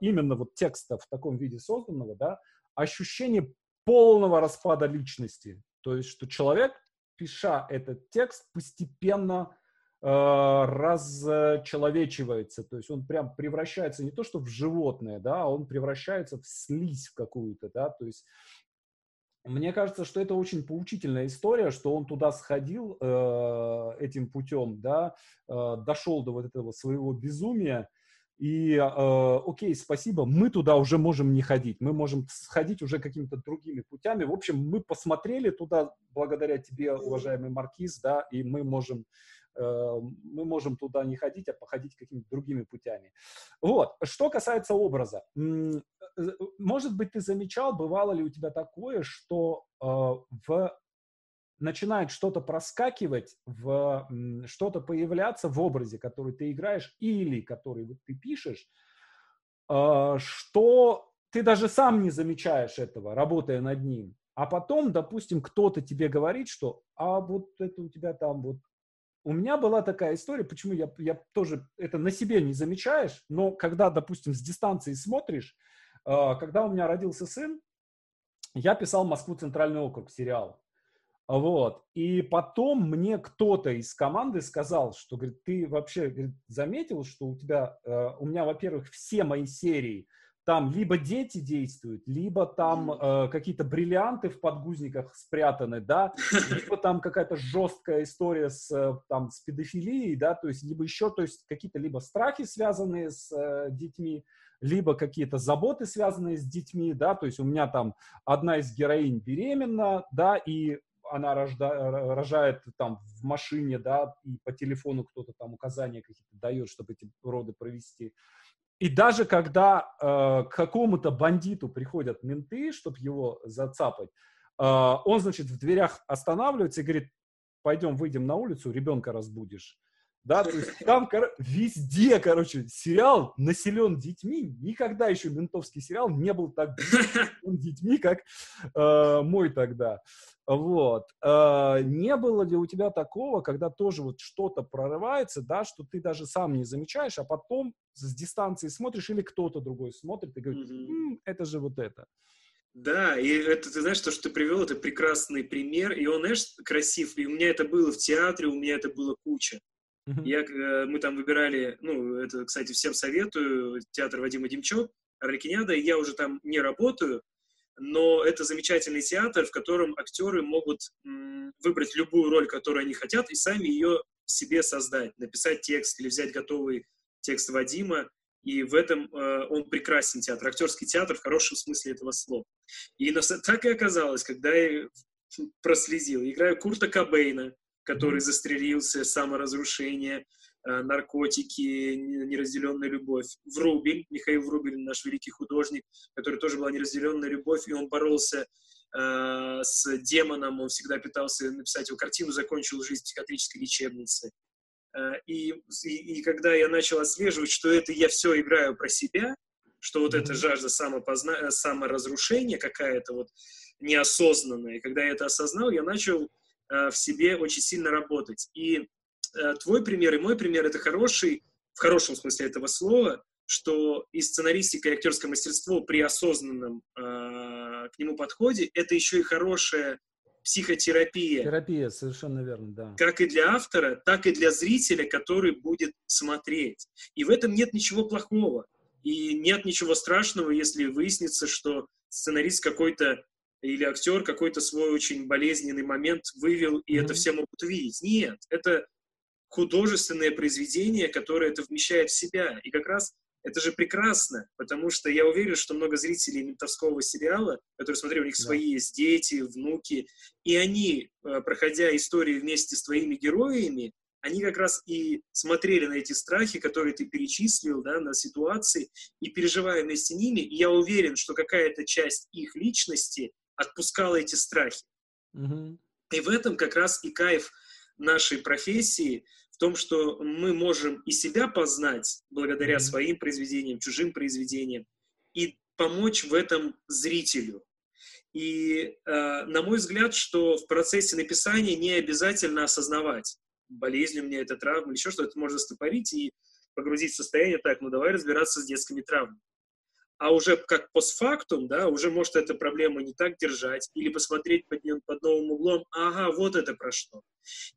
[SPEAKER 1] именно вот текста в таком виде созданного, да, ощущение полного распада личности. То есть, что человек, пиша этот текст, постепенно Э, расчеловечивается, то есть он прям превращается не то что в животное, да, а он превращается в слизь в какую-то, да, то есть мне кажется, что это очень поучительная история, что он туда сходил э, этим путем, да, э, дошел до вот этого своего безумия, и, э, окей, спасибо, мы туда уже можем не ходить, мы можем сходить уже какими-то другими путями. В общем, мы посмотрели туда благодаря тебе, уважаемый Маркиз, да, и мы можем мы можем туда не ходить, а походить какими-то другими путями. Вот. Что касается образа. Э, может быть, ты замечал, бывало ли у тебя такое, что э, в начинает что-то проскакивать, в, что-то появляться в образе, который ты играешь или который ты пишешь, что ты даже сам не замечаешь этого, работая над ним. А потом, допустим, кто-то тебе говорит, что а вот это у тебя там вот у меня была такая история, почему я, я тоже это на себе не замечаешь, но когда, допустим, с дистанции смотришь, э, когда у меня родился сын, я писал «Москву Центральный округ» сериал. Вот. И потом мне кто-то из команды сказал, что, говорит, ты вообще говорит, заметил, что у тебя, э, у меня, во-первых, все мои серии там либо дети действуют, либо там э, какие-то бриллианты в подгузниках спрятаны, да, либо там какая-то жесткая история с, э, там, с педофилией, да, то есть либо еще, то есть какие-то либо страхи, связанные с э, детьми, либо какие-то заботы, связанные с детьми, да, то есть у меня там одна из героинь беременна, да, и она рожда, рожает там в машине, да, и по телефону кто-то там указания какие-то дает, чтобы эти роды провести. И даже когда э, к какому-то бандиту приходят менты, чтобы его зацапать, э, он, значит, в дверях останавливается и говорит, пойдем, выйдем на улицу, ребенка разбудишь. Да, то есть там кор- везде, короче, сериал населен детьми. Никогда еще ментовский сериал не был так населен детьми, как э, мой тогда. Вот. Э, не было ли у тебя такого, когда тоже вот что-то прорывается, да, что ты даже сам не замечаешь, а потом с дистанции смотришь или кто-то другой смотрит и говорит, м-м, это же вот это.
[SPEAKER 2] Да, и это, ты знаешь, то, что ты привел, это прекрасный пример, и он, знаешь, красив, и у меня это было в театре, у меня это было куча. Uh-huh. Я, э, мы там выбирали, ну, это, кстати, всем советую, театр Вадима Демчо, Арлекиняда, я уже там не работаю, но это замечательный театр, в котором актеры могут м, выбрать любую роль, которую они хотят, и сами ее себе создать, написать текст или взять готовый текст Вадима, и в этом э, он прекрасен театр, актерский театр в хорошем смысле этого слова. И так и оказалось, когда я прослезил. Играю Курта Кобейна, который застрелился, саморазрушение, э, наркотики, неразделенная любовь. Врубель, Михаил Врубель, наш великий художник, который тоже была неразделенная любовь, и он боролся э, с демоном, он всегда пытался написать его картину, закончил жизнь в психиатрической лечебнице. Э, и, и, и когда я начал отслеживать, что это я все играю про себя, что вот эта жажда самопозна... саморазрушения какая-то вот неосознанная, и когда я это осознал, я начал в себе очень сильно работать. И э, твой пример и мой пример — это хороший, в хорошем смысле этого слова, что и сценаристика, и актерское мастерство при осознанном э, к нему подходе — это еще и хорошая психотерапия.
[SPEAKER 1] Терапия, совершенно верно, да.
[SPEAKER 2] Как и для автора, так и для зрителя, который будет смотреть. И в этом нет ничего плохого. И нет ничего страшного, если выяснится, что сценарист какой-то или актер какой-то свой очень болезненный момент вывел, и mm-hmm. это все могут увидеть. Нет, это художественное произведение, которое это вмещает в себя. И как раз это же прекрасно, потому что я уверен, что много зрителей ментовского сериала, которые смотрели, у них да. свои есть дети, внуки, и они, э, проходя истории вместе с твоими героями, они как раз и смотрели на эти страхи, которые ты перечислил, да, на ситуации, и переживая вместе с ними, и я уверен, что какая-то часть их личности отпускала эти страхи. Mm-hmm. И в этом как раз и кайф нашей профессии, в том, что мы можем и себя познать благодаря своим произведениям, чужим произведениям, и помочь в этом зрителю. И, э, на мой взгляд, что в процессе написания не обязательно осознавать, болезнь у меня это травма, или еще что-то, это можно застопорить и погрузить в состояние, так, ну давай разбираться с детскими травмами а уже как постфактум, да, уже может эта проблема не так держать, или посмотреть под, ним, под новым углом, ага, вот это про что.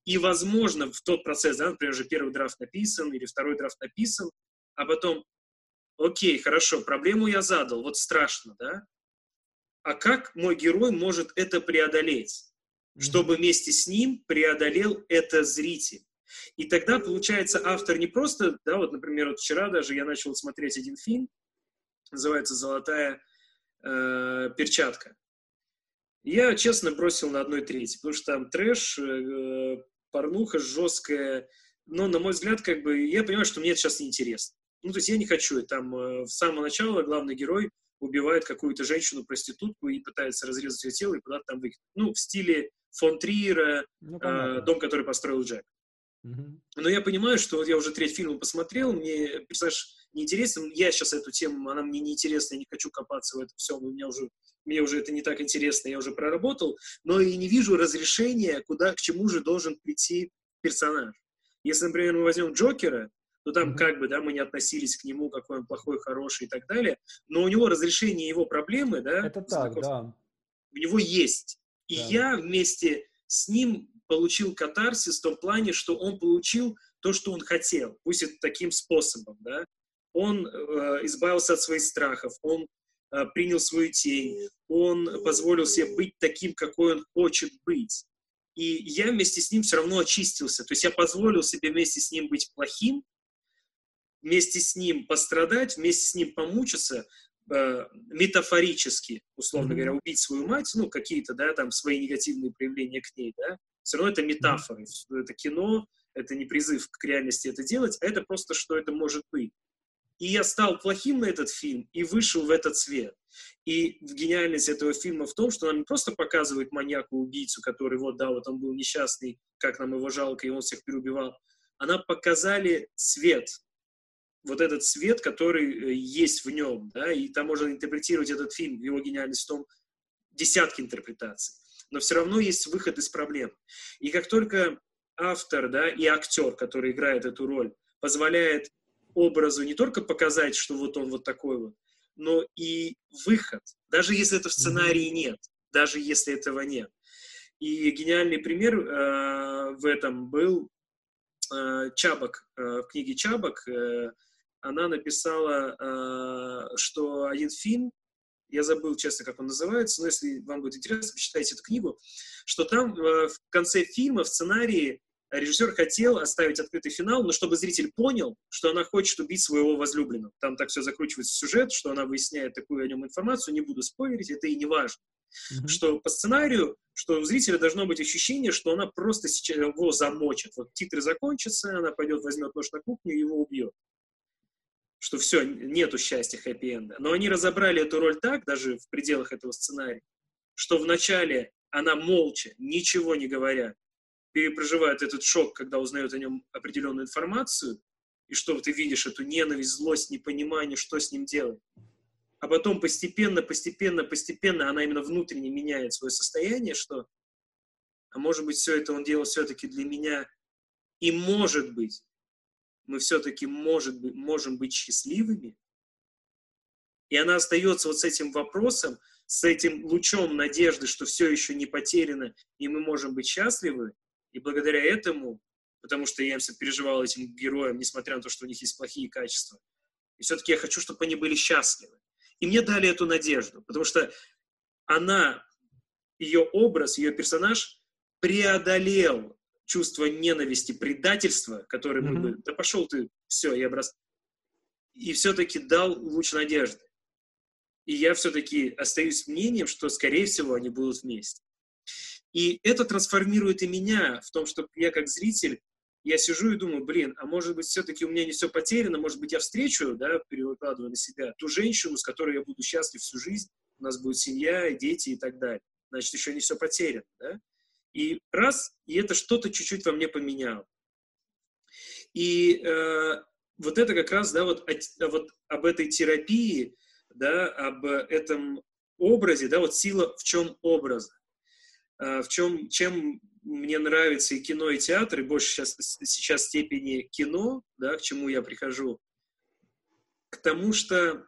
[SPEAKER 2] И, возможно, в тот процесс, да, например, уже первый драфт написан, или второй драфт написан, а потом, окей, хорошо, проблему я задал, вот страшно, да, а как мой герой может это преодолеть, чтобы вместе с ним преодолел это зритель? И тогда, получается, автор не просто, да, вот, например, вот вчера даже я начал смотреть один фильм, называется «Золотая э, перчатка». Я, честно, бросил на одной трети, потому что там трэш, э, порнуха жесткая, но, на мой взгляд, как бы, я понимаю, что мне это сейчас неинтересно. Ну, то есть я не хочу, там, э, с самого начала главный герой убивает какую-то женщину-проститутку и пытается разрезать ее тело и куда-то там выкинуть. Ну, в стиле фон Триера, ну, э, дом, который построил Джек. Но я понимаю, что вот я уже треть фильма посмотрел, мне персонаж неинтересен, я сейчас эту тему, она мне неинтересна, я не хочу копаться в этом всем, у меня уже, мне уже это не так интересно, я уже проработал, но и не вижу разрешения, куда, к чему же должен прийти персонаж. Если, например, мы возьмем Джокера, то там как бы, да, мы не относились к нему, какой он плохой, хороший и так далее, но у него разрешение его проблемы, да,
[SPEAKER 1] это так, да.
[SPEAKER 2] у него есть. И да. я вместе с ним получил катарсис в том плане, что он получил то, что он хотел, пусть это таким способом, да. Он э, избавился от своих страхов, он э, принял свою тень, он позволил себе быть таким, какой он хочет быть. И я вместе с ним все равно очистился. То есть я позволил себе вместе с ним быть плохим, вместе с ним пострадать, вместе с ним помучиться, э, метафорически, условно mm-hmm. говоря, убить свою мать, ну, какие-то, да, там, свои негативные проявления к ней, да, все равно это метафоры, это кино, это не призыв к реальности это делать, это просто, что это может быть. И я стал плохим на этот фильм и вышел в этот свет. И гениальность этого фильма в том, что он не просто показывает маньяка-убийцу, который вот, да, вот он был несчастный, как нам его жалко, и он всех переубивал. Она показали свет, вот этот свет, который э, есть в нем, да, и там можно интерпретировать этот фильм, его гениальность в том, десятки интерпретаций. Но все равно есть выход из проблем. И как только автор, да, и актер, который играет эту роль, позволяет образу не только показать, что вот он вот такой вот, но и выход, даже если это в сценарии нет, даже если этого нет. И гениальный пример э, в этом был э, Чабак, э, в книге Чабак, э, она написала, э, что один фильм, я забыл, честно, как он называется, но если вам будет интересно, почитайте эту книгу, что там э, в конце фильма, в сценарии, режиссер хотел оставить открытый финал, но чтобы зритель понял, что она хочет убить своего возлюбленного. Там так все закручивается сюжет, что она выясняет такую о нем информацию, не буду спойлерить, это и не важно. Mm-hmm. Что по сценарию, что у зрителя должно быть ощущение, что она просто сейчас его замочит. Вот титры закончатся, она пойдет, возьмет нож на кухню и его убьет что все, нету счастья хэппи-энда. Но они разобрали эту роль так, даже в пределах этого сценария, что вначале она молча, ничего не говоря, перепроживает этот шок, когда узнает о нем определенную информацию, и что ты видишь эту ненависть, злость, непонимание, что с ним делать. А потом постепенно, постепенно, постепенно она именно внутренне меняет свое состояние, что, а может быть, все это он делал все-таки для меня, и может быть, мы все-таки может быть, можем быть счастливыми. И она остается вот с этим вопросом, с этим лучом надежды, что все еще не потеряно, и мы можем быть счастливы. И благодаря этому, потому что я все переживал этим героям, несмотря на то, что у них есть плохие качества, и все-таки я хочу, чтобы они были счастливы. И мне дали эту надежду, потому что она, ее образ, ее персонаж преодолел чувство ненависти, предательства, которое мы бы, да пошел ты, все, я брос... И все-таки дал луч надежды. И я все-таки остаюсь мнением, что, скорее всего, они будут вместе. И это трансформирует и меня в том, что я как зритель, я сижу и думаю, блин, а может быть, все-таки у меня не все потеряно, может быть, я встречу, да, перекладывая на себя, ту женщину, с которой я буду счастлив всю жизнь, у нас будет семья, дети и так далее. Значит, еще не все потеряно, да? И раз, и это что-то чуть-чуть во мне поменяло. И э, вот это как раз, да, вот, вот об этой терапии, да, об этом образе, да, вот сила в чем образ, э, в чем, чем мне нравится и кино, и театр, и больше сейчас, сейчас степени кино, да, к чему я прихожу, к тому, что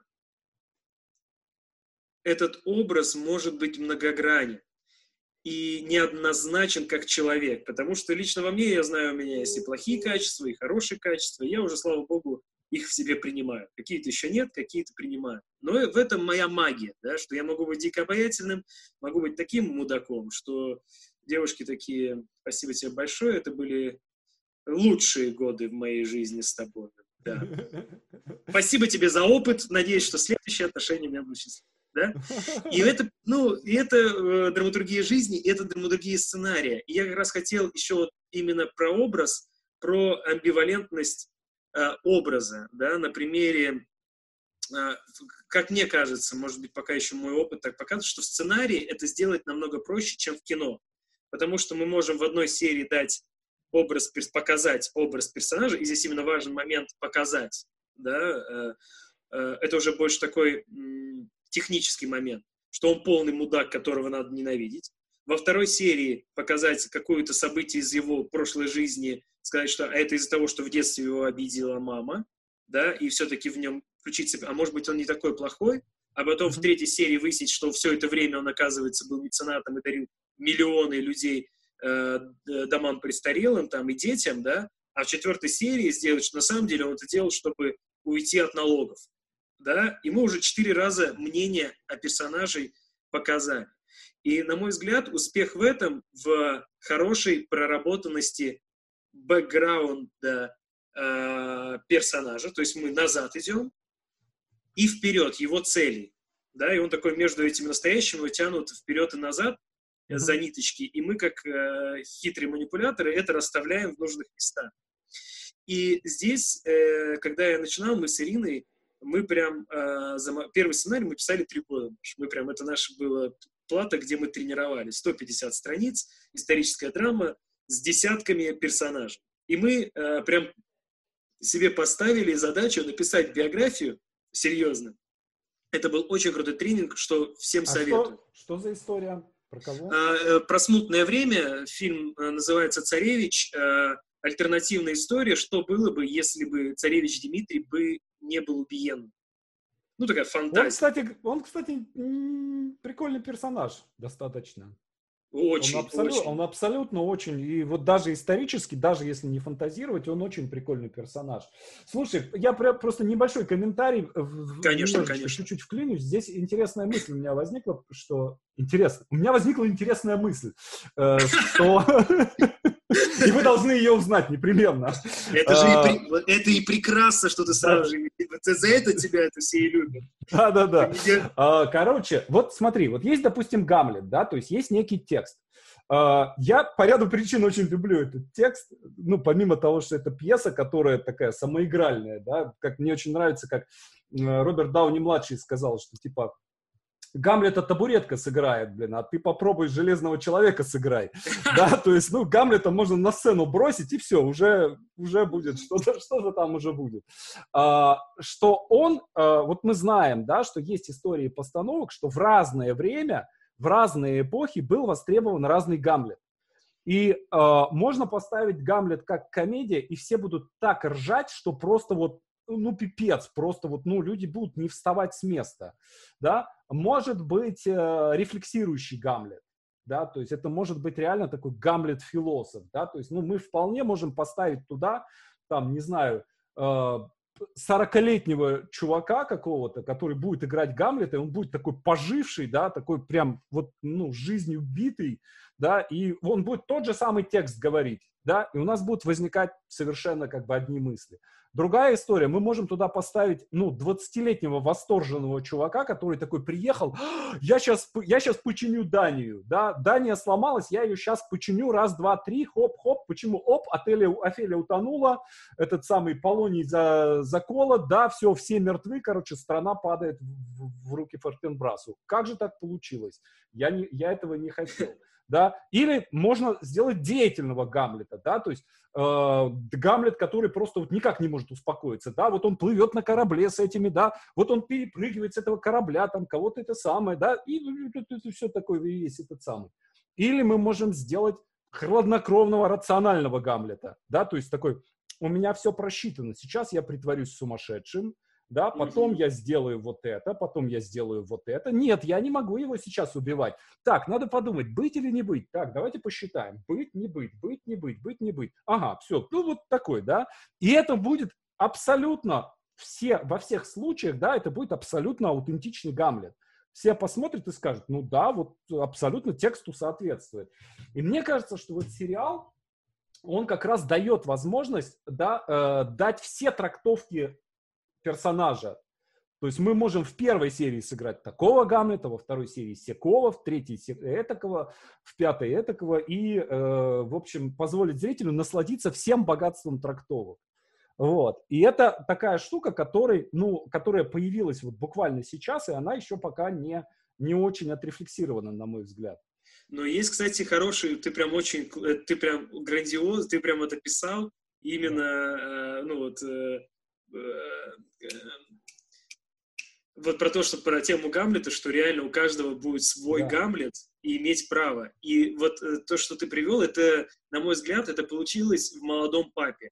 [SPEAKER 2] этот образ может быть многогранен и неоднозначен как человек, потому что лично во мне, я знаю, у меня есть и плохие качества, и хорошие качества, я уже, слава богу, их в себе принимаю. Какие-то еще нет, какие-то принимаю. Но в этом моя магия, да, что я могу быть дико обаятельным, могу быть таким мудаком, что девушки такие, спасибо тебе большое, это были лучшие годы в моей жизни с тобой. Да. Спасибо тебе за опыт, надеюсь, что следующие отношения у меня будут счастливы да? И это, ну, и это э, драматургия жизни, и это драматургия сценария. И я как раз хотел еще вот именно про образ, про амбивалентность образа, да, на примере, э, как мне кажется, может быть, пока еще мой опыт так показывает, что в сценарии это сделать намного проще, чем в кино. Потому что мы можем в одной серии дать образ, показать образ персонажа, и здесь именно важен момент показать, да, э, э, это уже больше такой технический момент, что он полный мудак, которого надо ненавидеть. Во второй серии показать какое-то событие из его прошлой жизни, сказать, что это из-за того, что в детстве его обидела мама, да, и все-таки в нем включить себя, а может быть, он не такой плохой, а потом mm-hmm. в третьей серии выяснить, что все это время он, оказывается, был меценатом и дарил миллионы людей э, домам престарелым там, и детям, да, а в четвертой серии сделать, что на самом деле он это делал, чтобы уйти от налогов да, и мы уже четыре раза мнение о персонажей показали. И, на мой взгляд, успех в этом в хорошей проработанности бэкграунда э, персонажа, то есть мы назад идем и вперед его целей, да, и он такой между этими настоящими тянут вперед и назад mm-hmm. за ниточки, и мы как э, хитрые манипуляторы это расставляем в нужных местах. И здесь, э, когда я начинал, мы с Ириной мы прям э, за, первый сценарий мы писали три года. Мы прям, это наша была плата, где мы тренировались. 150 страниц, историческая драма с десятками персонажей. И мы э, прям себе поставили задачу написать биографию серьезно. Это был очень крутой тренинг, что всем а советую.
[SPEAKER 1] Что, что за история? Про кого?
[SPEAKER 2] А, про смутное время. Фильм э, называется «Царевич». Э, альтернативная история, что было бы, если бы царевич Дмитрий бы не был убиен. Ну, такая фантазия.
[SPEAKER 1] Он, кстати, он, кстати, прикольный персонаж достаточно.
[SPEAKER 2] Очень,
[SPEAKER 1] он, абсолют,
[SPEAKER 2] очень.
[SPEAKER 1] он абсолютно очень, и вот даже исторически, даже если не фантазировать, он очень прикольный персонаж. Слушай, я просто небольшой комментарий,
[SPEAKER 2] конечно, конечно.
[SPEAKER 1] чуть-чуть вклинюсь. Здесь интересная мысль у меня возникла, что интересно, у меня возникла интересная мысль, э, что И вы должны ее узнать непременно.
[SPEAKER 2] Это же а... и, это и прекрасно, что ты сразу же... За это тебя это все и любят.
[SPEAKER 1] Да-да-да. А, короче, вот смотри, вот есть, допустим, Гамлет, да, то есть есть некий текст. А, я по ряду причин очень люблю этот текст, ну, помимо того, что это пьеса, которая такая самоигральная, да, как мне очень нравится, как Роберт Дауни-младший сказал, что, типа, Гамлета табуретка сыграет, блин, а ты попробуй Железного Человека сыграй. Да, то есть, ну, Гамлета можно на сцену бросить, и все, уже, уже будет, что-то что там уже будет. А, что он, а, вот мы знаем, да, что есть истории постановок, что в разное время, в разные эпохи был востребован разный Гамлет. И э, можно поставить Гамлет как комедия, и все будут так ржать, что просто вот ну, пипец, просто вот, ну, люди будут не вставать с места, да, может быть э, рефлексирующий Гамлет, да, то есть это может быть реально такой Гамлет-философ, да, то есть, ну, мы вполне можем поставить туда, там, не знаю, э, 40-летнего чувака какого-то, который будет играть Гамлета, и он будет такой поживший, да, такой прям вот, ну, жизнью битый, да, и он будет тот же самый текст говорить, да, и у нас будут возникать совершенно как бы одни мысли. Другая история, мы можем туда поставить, ну, 20-летнего восторженного чувака, который такой приехал, я сейчас, я сейчас починю Данию, да, Дания сломалась, я ее сейчас починю, раз, два, три, хоп-хоп, почему, оп, Офелия, Офелия утонула, этот самый Полоний за, закола, да, все, все мертвы, короче, страна падает в, в руки Фортенбрасу. Как же так получилось? Я, не, я этого не хотел да, или можно сделать деятельного Гамлета, да, то есть э, Гамлет, который просто вот никак не может успокоиться, да, вот он плывет на корабле с этими, да, вот он перепрыгивает с этого корабля, там, кого-то это самое, да, и, и, и, и все такое, весь этот самый. Или мы можем сделать хладнокровного, рационального Гамлета, да, то есть такой, у меня все просчитано, сейчас я притворюсь сумасшедшим, да, потом я сделаю вот это, потом я сделаю вот это. Нет, я не могу его сейчас убивать. Так, надо подумать, быть или не быть. Так, давайте посчитаем. Быть, не быть, быть, не быть, быть, не быть. Ага, все, ну вот такой, да. И это будет абсолютно все, во всех случаях, да, это будет абсолютно аутентичный Гамлет. Все посмотрят и скажут, ну да, вот абсолютно тексту соответствует. И мне кажется, что вот сериал, он как раз дает возможность да, э, дать все трактовки персонажа. То есть мы можем в первой серии сыграть такого Гамлета, во второй серии Секова, в третьей этакого, в пятой этакого, и, э, в общем, позволить зрителю насладиться всем богатством трактовок. Вот. И это такая штука, которой, ну, которая появилась вот буквально сейчас, и она еще пока не, не очень отрефлексирована, на мой взгляд.
[SPEAKER 2] Но есть, кстати, хороший, ты прям очень, э, ты прям грандиоз, ты прям это писал, именно, э, ну вот, э, вот про то, что про тему Гамлета, что реально у каждого будет свой да. Гамлет и иметь право. И вот э, то, что ты привел, это, на мой взгляд, это получилось в молодом папе.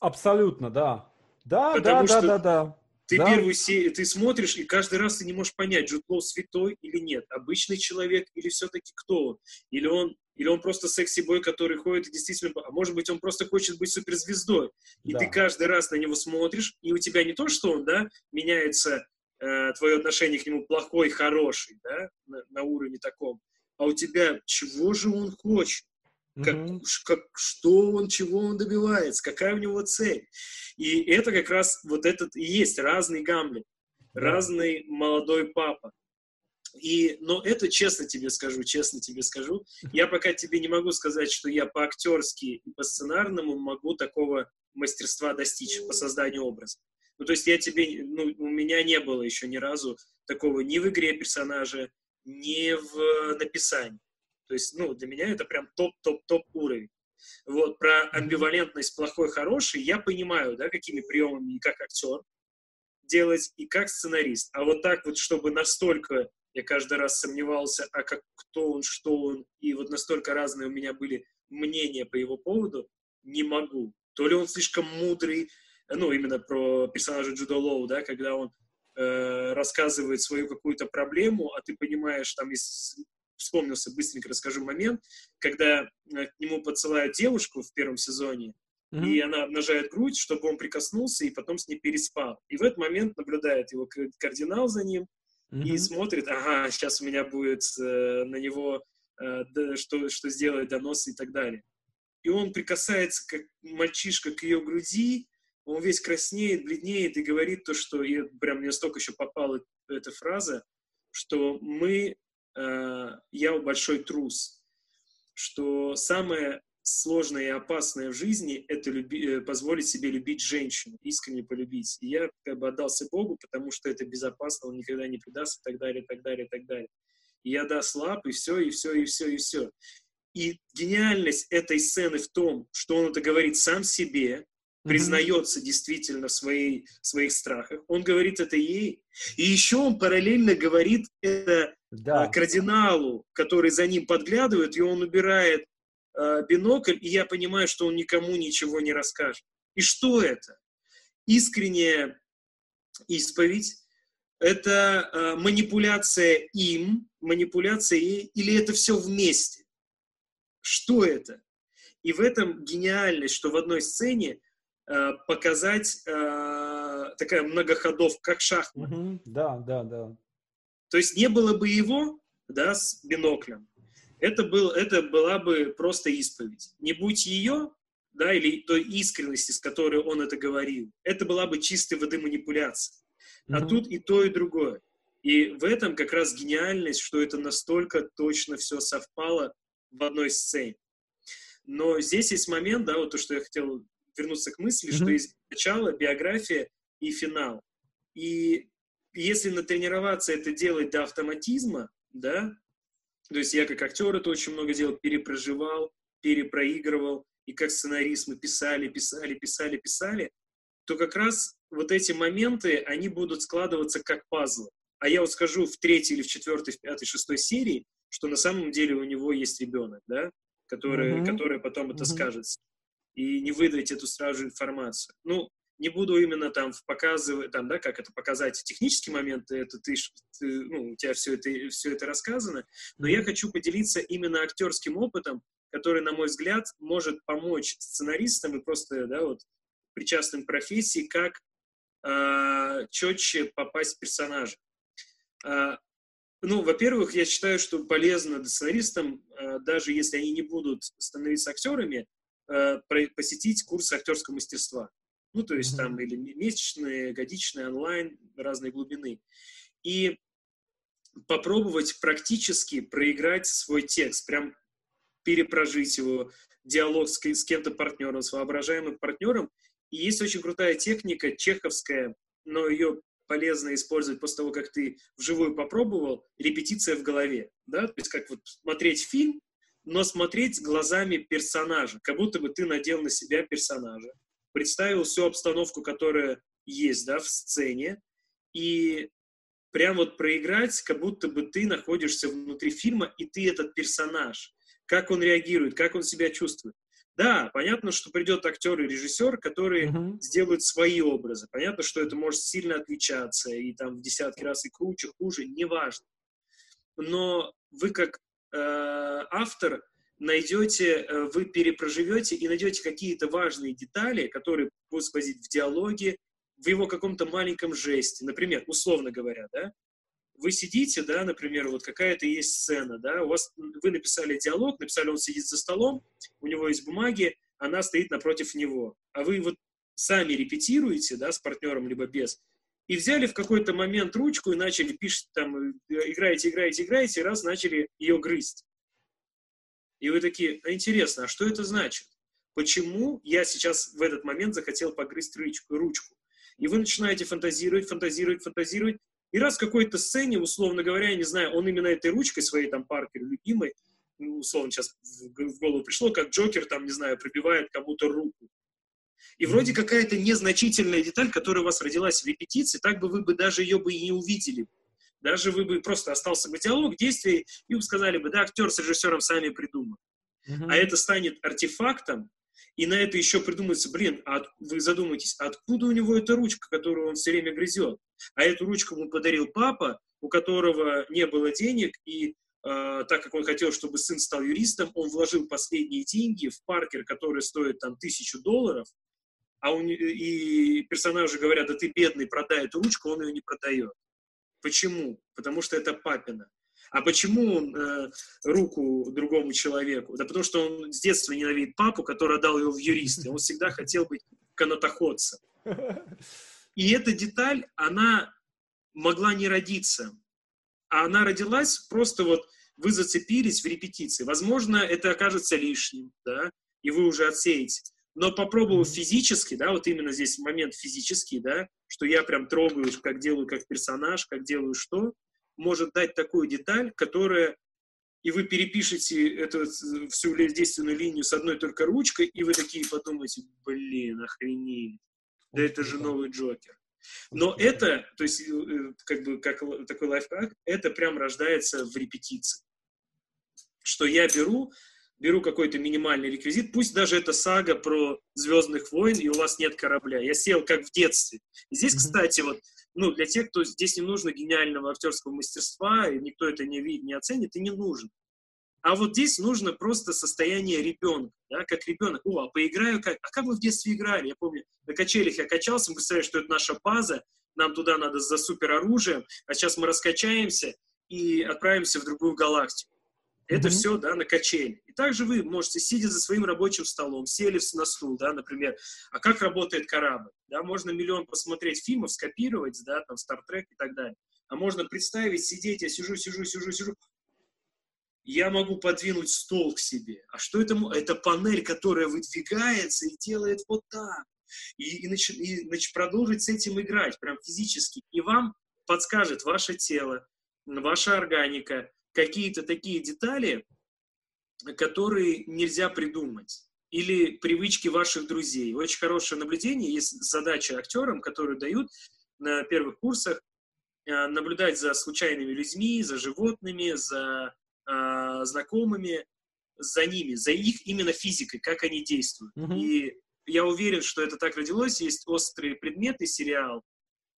[SPEAKER 1] Абсолютно, да. Да, Потому да, да, да, да.
[SPEAKER 2] Ты
[SPEAKER 1] да.
[SPEAKER 2] первую серию, ты смотришь, и каждый раз ты не можешь понять, Джуд Лоу святой или нет, обычный человек или все-таки кто он, или он, или он просто секси-бой, который ходит и действительно, а может быть, он просто хочет быть суперзвездой, и да. ты каждый раз на него смотришь, и у тебя не то, что он, да, меняется э, твое отношение к нему плохой, хороший, да, на, на уровне таком, а у тебя чего же он хочет? Как, mm-hmm. как, что он, чего он добивается, какая у него цель. И это как раз вот этот и есть разный Гамлет, yeah. разный молодой папа. И, но это честно тебе скажу, честно тебе скажу. Я пока тебе не могу сказать, что я по-актерски и по сценарному могу такого мастерства достичь по созданию образа. Ну, то есть я тебе, ну, у меня не было еще ни разу такого ни в игре персонажа, ни в написании. То есть, ну, для меня это прям топ-топ-топ уровень. Вот, про амбивалентность плохой-хороший я понимаю, да, какими приемами и как актер делать, и как сценарист. А вот так вот, чтобы настолько я каждый раз сомневался, а как, кто он, что он, и вот настолько разные у меня были мнения по его поводу, не могу. То ли он слишком мудрый, ну, именно про персонажа Джуда Лоу, да, когда он э, рассказывает свою какую-то проблему, а ты понимаешь, там из вспомнился, быстренько расскажу момент, когда э, к нему подсылают девушку в первом сезоне, mm-hmm. и она обнажает грудь, чтобы он прикоснулся и потом с ней переспал. И в этот момент наблюдает его кардинал за ним mm-hmm. и смотрит, ага, сейчас у меня будет э, на него э, да, что, что сделать донос и так далее. И он прикасается, как мальчишка, к ее груди, он весь краснеет, бледнеет и говорит то, что, и прям мне столько еще попала эта фраза, что мы Э, я большой трус, что самое сложное и опасное в жизни — это люби, э, позволить себе любить женщину, искренне полюбить. И я как бы отдался Богу, потому что это безопасно, Он никогда не предаст, и так далее, и так далее, и так далее. И я да слаб, и все, и все, и все, и все. И гениальность этой сцены в том, что он это говорит сам себе, признается действительно в своей, своих страхах. Он говорит это ей. И еще он параллельно говорит это да. кардиналу, который за ним подглядывает, и он убирает э, бинокль, и я понимаю, что он никому ничего не расскажет. И что это? Искренняя исповедь, это э, манипуляция им, манипуляция ей, или это все вместе? Что это? И в этом гениальность, что в одной сцене э, показать э, такая многоходовка, как шахмат.
[SPEAKER 1] Угу, да, да, да.
[SPEAKER 2] То есть не было бы его, да, с биноклем, это, был, это была бы просто исповедь. Не будь ее, да, или той искренности, с которой он это говорил, это была бы чистой воды манипуляция. А mm-hmm. тут и то, и другое. И в этом как раз гениальность, что это настолько точно все совпало в одной сцене. Но здесь есть момент, да, вот то, что я хотел вернуться к мысли, mm-hmm. что есть начало, биография и финал. И если натренироваться это делать до автоматизма, да, то есть я как актер это очень много делал, перепроживал, перепроигрывал, и как сценарист мы писали, писали, писали, писали, то как раз вот эти моменты, они будут складываться как пазлы. А я вот скажу в третьей или в четвертой, в пятой, шестой серии, что на самом деле у него есть ребенок, да, который, mm-hmm. который потом это mm-hmm. скажется. И не выдать эту сразу информацию. Ну, не буду именно там показывать, там, да, как это показать технические моменты, это ты, ты ну, у тебя все это, все это рассказано, но я хочу поделиться именно актерским опытом, который, на мой взгляд, может помочь сценаристам и просто, да, вот, причастным к профессии, как э, четче попасть в персонажа. Э, ну, во-первых, я считаю, что полезно сценаристам, э, даже если они не будут становиться актерами, э, посетить курс актерского мастерства. Ну, то есть mm-hmm. там или месячные, годичные, онлайн, разной глубины. И попробовать практически проиграть свой текст, прям перепрожить его, диалог с, с кем-то партнером, с воображаемым партнером. И есть очень крутая техника, чеховская, но ее полезно использовать после того, как ты вживую попробовал, репетиция в голове, да, то есть как вот смотреть фильм, но смотреть глазами персонажа, как будто бы ты надел на себя персонажа, представил всю обстановку, которая есть, да, в сцене, и прям вот проиграть, как будто бы ты находишься внутри фильма, и ты этот персонаж. Как он реагирует, как он себя чувствует. Да, понятно, что придет актер и режиссер, которые uh-huh. сделают свои образы. Понятно, что это может сильно отличаться, и там в десятки раз и круче, хуже, неважно. Но вы как э, автор найдете, э, вы перепроживете и найдете какие-то важные детали, которые будут сквозить в диалоге, в его каком-то маленьком жесте. Например, условно говоря, да, вы сидите, да, например, вот какая-то есть сцена, да, у вас, вы написали диалог, написали, он сидит за столом, у него есть бумаги, она стоит напротив него, а вы вот сами репетируете, да, с партнером либо без, и взяли в какой-то момент ручку и начали пишать там, э, играете, играете, играете, и раз начали ее грызть. И вы такие, а интересно, а что это значит? Почему я сейчас в этот момент захотел погрызть ручку? ручку? И вы начинаете фантазировать, фантазировать, фантазировать. И раз в какой-то сцене, условно говоря, я не знаю, он именно этой ручкой своей, там, Паркер, любимой, ну, условно, сейчас в голову пришло, как Джокер, там, не знаю, пробивает кому-то руку. И вроде какая-то незначительная деталь, которая у вас родилась в репетиции, так бы вы бы даже ее бы и не увидели. Даже вы бы просто остался бы диалог, действие, и вы сказали бы, да, актер с режиссером сами придумали. Uh-huh. А это станет артефактом, и на это еще придумается, блин, а вы задумаетесь, откуда у него эта ручка, которую он все время грызет? А эту ручку ему подарил папа, у которого не было денег, и э, так как он хотел, чтобы сын стал юристом, он вложил последние деньги в Паркер, который стоит там тысячу долларов, а у, и персонажи говорят, да ты бедный, продай эту ручку, он ее не продает. Почему? Потому что это папина. А почему он э, руку другому человеку? Да потому что он с детства ненавидит папу, который отдал его в юристы. Он всегда хотел быть канатоходцем. И эта деталь, она могла не родиться. А она родилась просто вот вы зацепились в репетиции. Возможно, это окажется лишним, да, и вы уже отсеете. Но попробовав физически, да, вот именно здесь момент физический, да, что я прям трогаю, как делаю как персонаж, как делаю что, может дать такую деталь, которая и вы перепишете эту всю действенную линию с одной только ручкой, и вы такие подумаете, блин, охренеть, да это же новый Джокер. Но это, то есть, э, как бы, как такой лайфхак, это прям рождается в репетиции. Что я беру, беру какой-то минимальный реквизит, пусть даже это сага про Звездных войн, и у вас нет корабля. Я сел как в детстве. И здесь, кстати, вот ну, для тех, кто здесь не нужно гениального актерского мастерства, и никто это не видит, не оценит, и не нужен. А вот здесь нужно просто состояние ребенка, да, как ребенок. О, а поиграю как? А как вы в детстве играли? Я помню, на качелях я качался, мы представляли, что это наша база, нам туда надо за супероружием, а сейчас мы раскачаемся и отправимся в другую галактику. Это mm-hmm. все, да, на качель. И также вы можете, сидя за своим рабочим столом, сели на стул, да, например, а как работает корабль? Да, можно миллион посмотреть фильмов, скопировать, да, там, Trek и так далее. А можно представить, сидеть, я сижу, сижу, сижу, сижу, я могу подвинуть стол к себе. А что это? Это панель, которая выдвигается и делает вот так. И, и, нач, и нач, продолжить с этим играть, прям физически. И вам подскажет ваше тело, ваша органика, какие-то такие детали, которые нельзя придумать. Или привычки ваших друзей. Очень хорошее наблюдение. Есть задача актерам, которые дают на первых курсах э, наблюдать за случайными людьми, за животными, за э, знакомыми, за ними, за их именно физикой, как они действуют. Mm-hmm. И я уверен, что это так родилось. Есть «Острые предметы» сериал,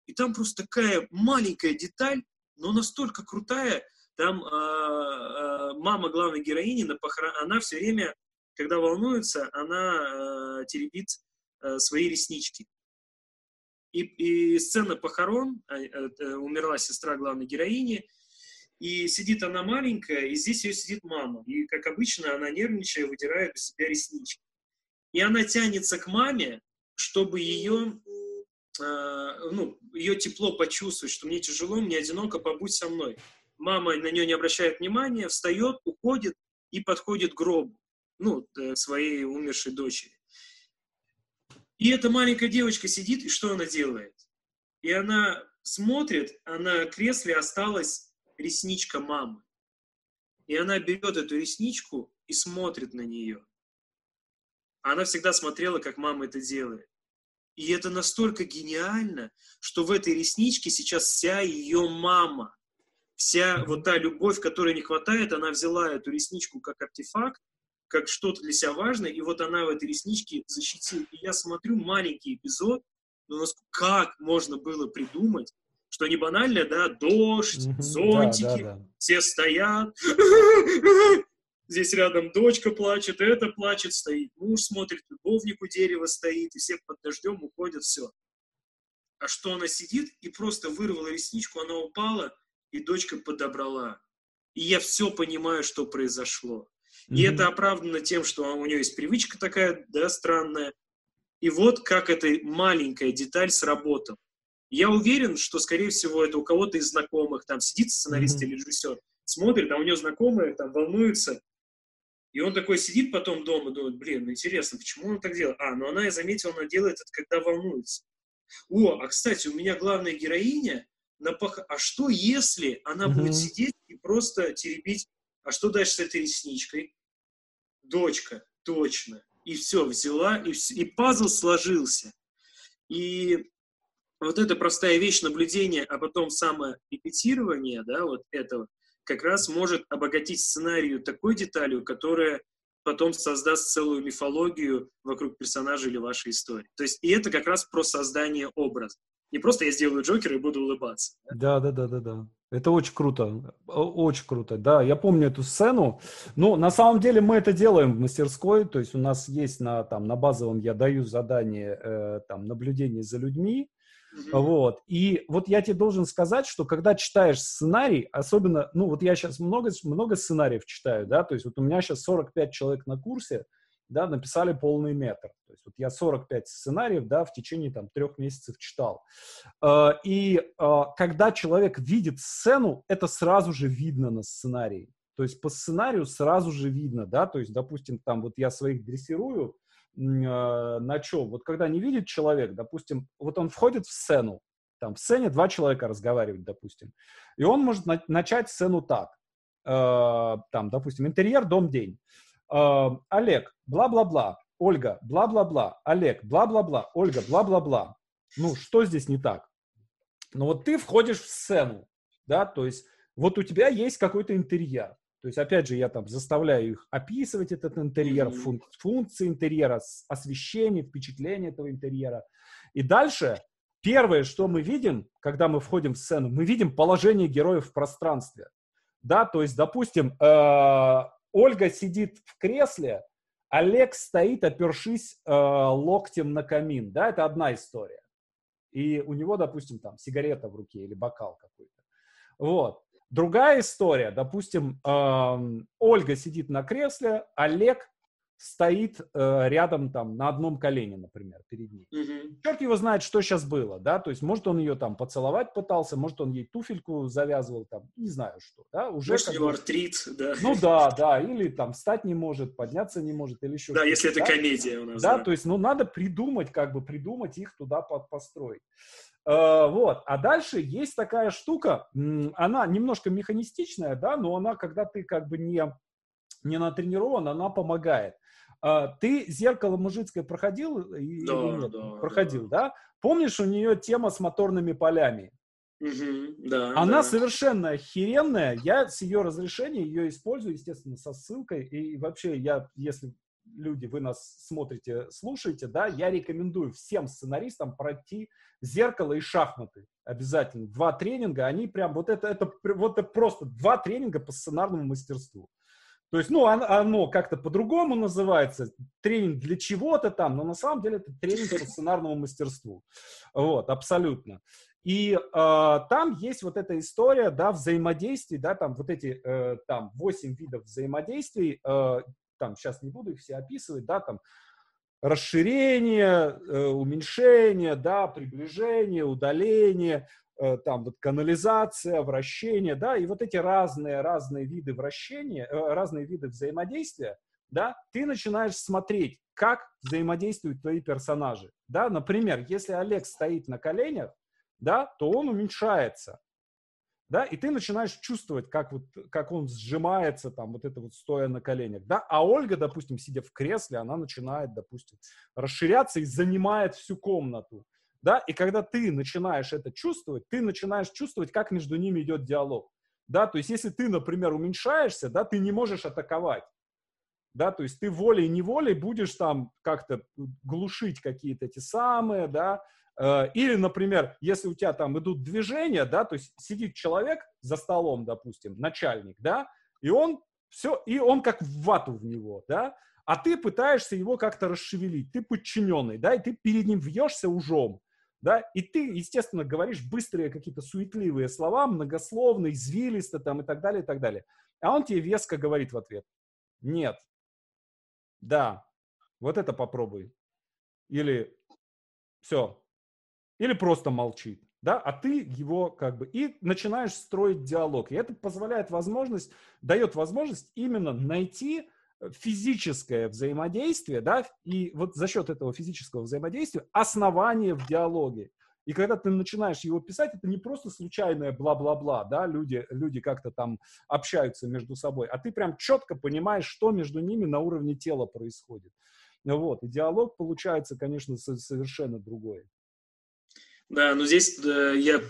[SPEAKER 2] и там просто такая маленькая деталь, но настолько крутая, там э, э, мама главной героини на похорон... она все время, когда волнуется, она э, теребит э, свои реснички. И, и сцена похорон, э, э, умерла сестра главной героини, и сидит она маленькая, и здесь ее сидит мама. И, как обычно, она нервничая, выдирает у себя реснички. И она тянется к маме, чтобы ее, ну, ее тепло почувствовать, что мне тяжело, мне одиноко, побудь со мной мама на нее не обращает внимания, встает, уходит и подходит к гробу, ну, своей умершей дочери. И эта маленькая девочка сидит, и что она делает? И она смотрит, а на кресле осталась ресничка мамы. И она берет эту ресничку и смотрит на нее. Она всегда смотрела, как мама это делает. И это настолько гениально, что в этой ресничке сейчас вся ее мама вся вот та любовь, которой не хватает, она взяла эту ресничку как артефакт, как что-то для себя важное, и вот она в этой ресничке защитила. И я смотрю маленький эпизод, но как можно было придумать, что не банально, да, дождь, зонтики, да, да, да. все стоят, здесь рядом дочка плачет, это плачет, стоит муж смотрит, любовник у дерева стоит, и все под дождем уходят, все. А что она сидит и просто вырвала ресничку, она упала, и дочка подобрала. И я все понимаю, что произошло. И mm-hmm. это оправдано тем, что у нее есть привычка такая, да, странная. И вот как эта маленькая деталь сработала. Я уверен, что, скорее всего, это у кого-то из знакомых, там сидит сценарист mm-hmm. или режиссер, смотрит, а у него знакомые там волнуются, и он такой сидит потом дома, думает, блин, ну интересно, почему он так делает? А, ну она, я заметила, она делает это, когда волнуется. О, а кстати, у меня главная героиня напах... А что если она mm-hmm. будет сидеть и просто теребить? А что дальше с этой ресничкой? Дочка, точно. И все, взяла, и, все, и пазл сложился. И вот эта простая вещь наблюдения, а потом саморепетирование, да, вот этого, как раз может обогатить сценарию такой деталью, которая потом создаст целую мифологию вокруг персонажа или вашей истории. То есть, и это как раз про создание образа. Не просто я сделаю Джокера и буду улыбаться.
[SPEAKER 1] Да, да, да, да, да. Это очень круто, очень круто. Да, я помню эту сцену. Ну, на самом деле мы это делаем в мастерской, то есть у нас есть на там на базовом я даю задание э, там наблюдение за людьми, Mm-hmm. Вот. И вот я тебе должен сказать, что когда читаешь сценарий, особенно, ну вот я сейчас много, много сценариев читаю, да, то есть вот у меня сейчас 45 человек на курсе, да, написали полный метр. То есть вот я 45 сценариев, да, в течение там трех месяцев читал. А, и а, когда человек видит сцену, это сразу же видно на сценарии. То есть по сценарию сразу же видно, да, то есть, допустим, там вот я своих дрессирую, а, на чем? Вот когда не видит человек, допустим, вот он входит в сцену, там в сцене два человека разговаривают, допустим, и он может на- начать сцену так, э, там, допустим, интерьер, дом, день. Э, Олег, бла-бла-бла, Ольга, бла-бла-бла, Олег, бла-бла-бла, Ольга, бла-бла-бла. Ну, что здесь не так? Ну, вот ты входишь в сцену, да, то есть вот у тебя есть какой-то интерьер, то есть, опять же, я там заставляю их описывать этот интерьер, фун- функции интерьера, освещение, впечатление этого интерьера. И дальше первое, что мы видим, когда мы входим в сцену, мы видим положение героев в пространстве. Да, то есть, допустим, э, Ольга сидит в кресле, Олег стоит, опершись э, локтем на камин. Да, это одна история. И у него, допустим, там сигарета в руке или бокал какой-то. Вот. Другая история, допустим, э, Ольга сидит на кресле, Олег стоит э, рядом там на одном колене, например, перед ней. Mm-hmm. Черт его знает, что сейчас было, да, то есть может он ее там поцеловать пытался, может он ей туфельку завязывал, там, не знаю что, да,
[SPEAKER 2] уже. Может, у него артрит, да.
[SPEAKER 1] Ну да, да, или там встать не может, подняться не может, или еще
[SPEAKER 2] Да, если это да? комедия у нас.
[SPEAKER 1] Да, да, то есть, ну надо придумать, как бы придумать их туда под, построить. Uh, вот. А дальше есть такая штука, она немножко механистичная, да, но она, когда ты как бы не, не натренирован, она помогает. Uh, ты «Зеркало мужицкое» проходил? Да, или нет? Да, проходил, да. да? Помнишь, у нее тема с моторными полями?
[SPEAKER 2] Угу, да,
[SPEAKER 1] Она
[SPEAKER 2] да.
[SPEAKER 1] совершенно охеренная. Я с ее разрешения ее использую, естественно, со ссылкой. И вообще, я, если люди, вы нас смотрите, слушаете, да, я рекомендую всем сценаристам пройти зеркало и шахматы. Обязательно. Два тренинга, они прям, вот это, это, вот это просто два тренинга по сценарному мастерству. То есть, ну, оно, оно как-то по-другому называется, тренинг для чего-то там, но на самом деле это тренинг по сценарному мастерству. Вот, абсолютно. И э, там есть вот эта история, да, взаимодействий, да, там вот эти, э, там, восемь видов взаимодействий, э, там сейчас не буду их все описывать, да, там расширение, э, уменьшение, да, приближение, удаление, там вот канализация, вращение, да, и вот эти разные, разные виды вращения, э, разные виды взаимодействия, да, ты начинаешь смотреть, как взаимодействуют твои персонажи, да, например, если Олег стоит на коленях, да, то он уменьшается, да, и ты начинаешь чувствовать, как вот, как он сжимается там, вот это вот стоя на коленях, да, а Ольга, допустим, сидя в кресле, она начинает, допустим, расширяться и занимает всю комнату, да, и когда ты начинаешь это чувствовать, ты начинаешь чувствовать, как между ними идет диалог, да, то есть если ты, например, уменьшаешься, да, ты не можешь атаковать, да, то есть ты волей-неволей будешь там как-то глушить какие-то эти самые, да, Э, или, например, если у тебя там идут движения, да, то есть сидит человек за столом, допустим, начальник, да, и он все, и он как в вату в него, да, а ты пытаешься его как-то расшевелить, ты подчиненный, да, и ты перед ним вьешься ужом, да, и ты, естественно, говоришь быстрые какие-то суетливые слова, многословно, извилисто там и так далее, и так далее. А он тебе веско говорит в ответ, нет, да, вот это попробуй. Или все, или просто молчит, да, а ты его как бы и начинаешь строить диалог. И это позволяет возможность, дает возможность именно найти физическое взаимодействие, да, и вот за счет этого физического взаимодействия основание в диалоге. И когда ты начинаешь его писать, это не просто случайное бла-бла-бла, да, люди, люди как-то там общаются между собой, а ты прям четко понимаешь, что между ними на уровне тела происходит. Вот, и диалог получается, конечно, совершенно другой.
[SPEAKER 2] Да, ну здесь э, я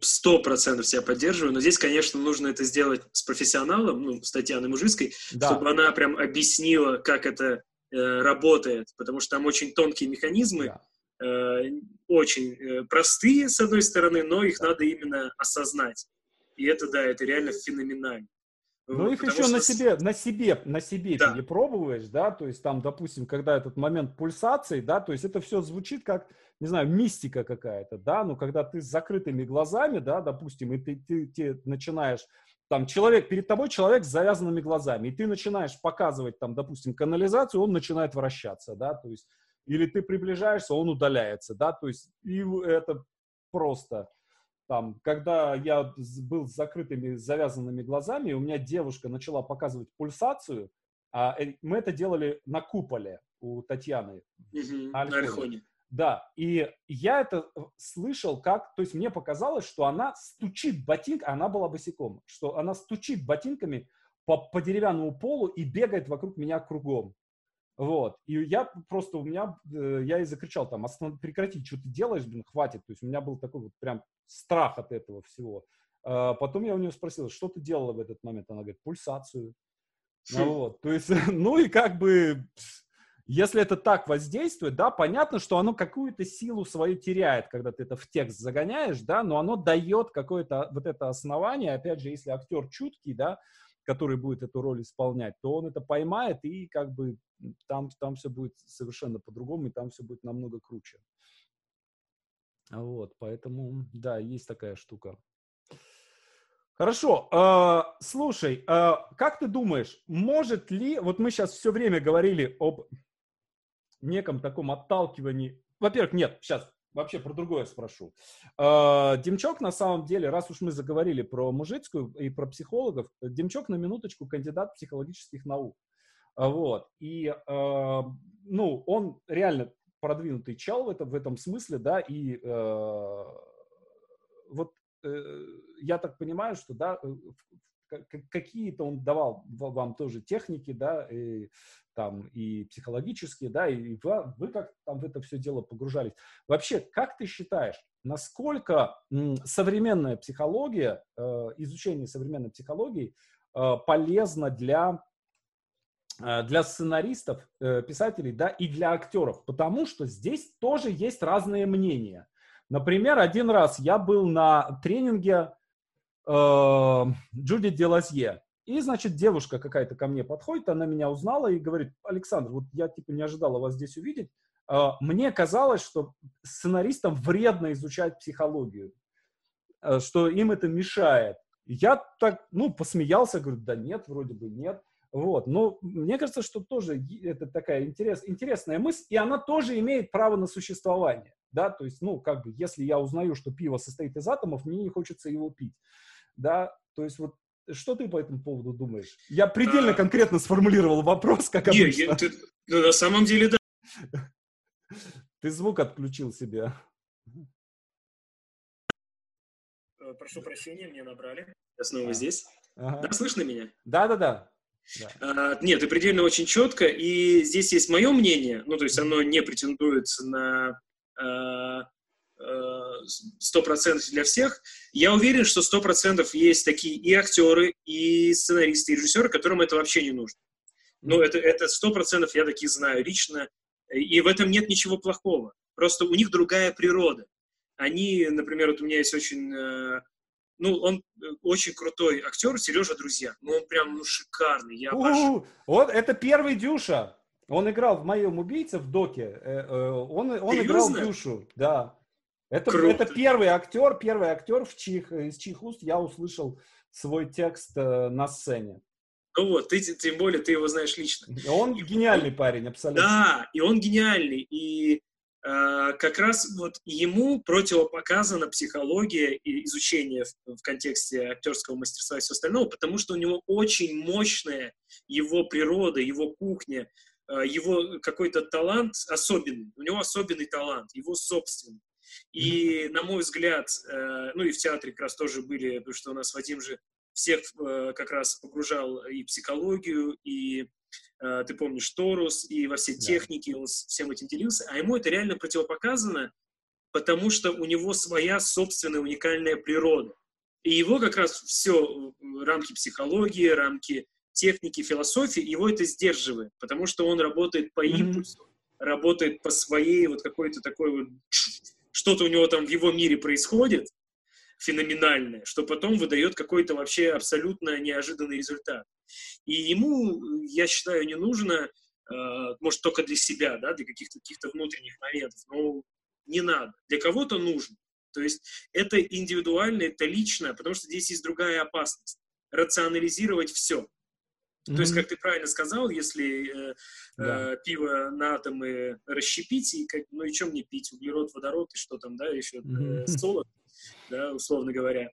[SPEAKER 2] сто процентов тебя поддерживаю, но здесь, конечно, нужно это сделать с профессионалом, ну, с Татьяной Мужицкой, да. чтобы она прям объяснила, как это э, работает, потому что там очень тонкие механизмы, да. э, очень э, простые, с одной стороны, но их да. надо именно осознать. И это, да, это реально феноменально.
[SPEAKER 1] Ну, их еще что... на себе, на себе, на себе да. не пробуешь, да, то есть там, допустим, когда этот момент пульсации, да, то есть это все звучит как, не знаю, мистика какая-то, да, но когда ты с закрытыми глазами, да, допустим, и ты, ты, ты начинаешь, там, человек, перед тобой человек с завязанными глазами, и ты начинаешь показывать, там, допустим, канализацию, он начинает вращаться, да, то есть, или ты приближаешься, он удаляется, да, то есть, и это просто там, когда я был с закрытыми, завязанными глазами, у меня девушка начала показывать пульсацию, а э, мы это делали на куполе у Татьяны.
[SPEAKER 2] Угу, на Альхоне.
[SPEAKER 1] Да, и я это э, слышал как, то есть мне показалось, что она стучит ботинками, она была босиком, что она стучит ботинками по, по деревянному полу и бегает вокруг меня кругом. Вот. И я просто, у меня, э, я и закричал там, останов, прекрати, что ты делаешь, блин, хватит. То есть у меня был такой вот прям страх от этого всего. А потом я у нее спросил, что ты делала в этот момент? Она говорит, пульсацию. Хм. Вот. То есть, ну и как бы, если это так воздействует, да, понятно, что оно какую-то силу свою теряет, когда ты это в текст загоняешь, да, но оно дает какое-то вот это основание, опять же, если актер чуткий, да, который будет эту роль исполнять, то он это поймает, и как бы там, там все будет совершенно по-другому, и там все будет намного круче. Вот, поэтому, да, есть такая штука. Хорошо, э, слушай, э, как ты думаешь, может ли, вот мы сейчас все время говорили об неком таком отталкивании, во-первых, нет, сейчас вообще про другое спрошу. Э, Демчок, на самом деле, раз уж мы заговорили про мужицкую и про психологов, Демчок на минуточку кандидат психологических наук. Вот. И, э, ну, он реально продвинутый чел в этом, в этом смысле, да, и э, вот я так понимаю, что, да, какие-то он давал вам тоже техники, да, и, там, и психологические, да, и вы, вы как там в это все дело погружались. Вообще, как ты считаешь, насколько современная психология, э, изучение современной психологии э, полезно для э, для сценаристов, писателей, да, и для актеров, потому что здесь тоже есть разные мнения. Например, один раз я был на тренинге э, Джуди Делазье. И, значит, девушка какая-то ко мне подходит, она меня узнала и говорит, Александр, вот я типа не ожидала вас здесь увидеть. Э, мне казалось, что сценаристам вредно изучать психологию, э, что им это мешает. Я так, ну, посмеялся, говорю, да нет, вроде бы нет. Вот, но мне кажется, что тоже это такая интерес, интересная мысль, и она тоже имеет право на существование, да, то есть, ну, как бы, если я узнаю, что пиво состоит из атомов, мне не хочется его пить да, то есть вот что ты по этому поводу думаешь? Я предельно а... конкретно сформулировал вопрос, как не, обычно. Я,
[SPEAKER 2] ты, ну, на самом деле, да.
[SPEAKER 1] Ты звук отключил себе.
[SPEAKER 2] Э, прошу прощения, мне набрали. Я снова а. здесь. Ага. Да, слышно меня?
[SPEAKER 1] Да-да-да.
[SPEAKER 2] Да. А, нет, ты предельно очень четко, и здесь есть мое мнение, ну, то есть оно не претендует на а, сто процентов для всех. Я уверен, что сто процентов есть такие и актеры, и сценаристы, и режиссеры, которым это вообще не нужно. Но это сто процентов я таких знаю лично, и в этом нет ничего плохого. Просто у них другая природа. Они, например, вот у меня есть очень, э, ну, он очень крутой актер, Сережа Друзья. Ну, он прям, ну, шикарный. Я
[SPEAKER 1] обожаю. Вот это первый Дюша. Он играл в моем убийце в доке. Э, э, он, он играл Дюшу, да. Это, это первый актер, первый актер, в чьих, из чьих уст я услышал свой текст э, на сцене.
[SPEAKER 2] Ну вот, ты, тем более ты его знаешь лично.
[SPEAKER 1] Он и гениальный он, парень, абсолютно.
[SPEAKER 2] Да, и он гениальный. И э, как раз вот ему противопоказана психология и изучение в, в контексте актерского мастерства и всего остального, потому что у него очень мощная его природа, его кухня, э, его какой-то талант особенный, у него особенный талант, его собственный. И, на мой взгляд, э, ну и в театре как раз тоже были, потому что у нас Вадим же всех э, как раз погружал и психологию, и э, ты помнишь Торус, и во все да. техники, он всем этим делился, а ему это реально противопоказано, потому что у него своя собственная уникальная природа. И его как раз все, рамки психологии, рамки техники, философии, его это сдерживает, потому что он работает по импульсу, mm-hmm. работает по своей вот какой-то такой вот что-то у него там в его мире происходит феноменальное, что потом выдает какой-то вообще абсолютно неожиданный результат. И ему, я считаю, не нужно, э, может, только для себя, да, для каких-то каких внутренних моментов, но не надо. Для кого-то нужно. То есть это индивидуально, это лично, потому что здесь есть другая опасность. Рационализировать все. Mm-hmm. То есть, как ты правильно сказал, если э, да. э, пиво на атомы расщепить, и как, ну и чем мне пить? Углерод, водород и что там, да, еще mm-hmm. э, солод, да, условно говоря.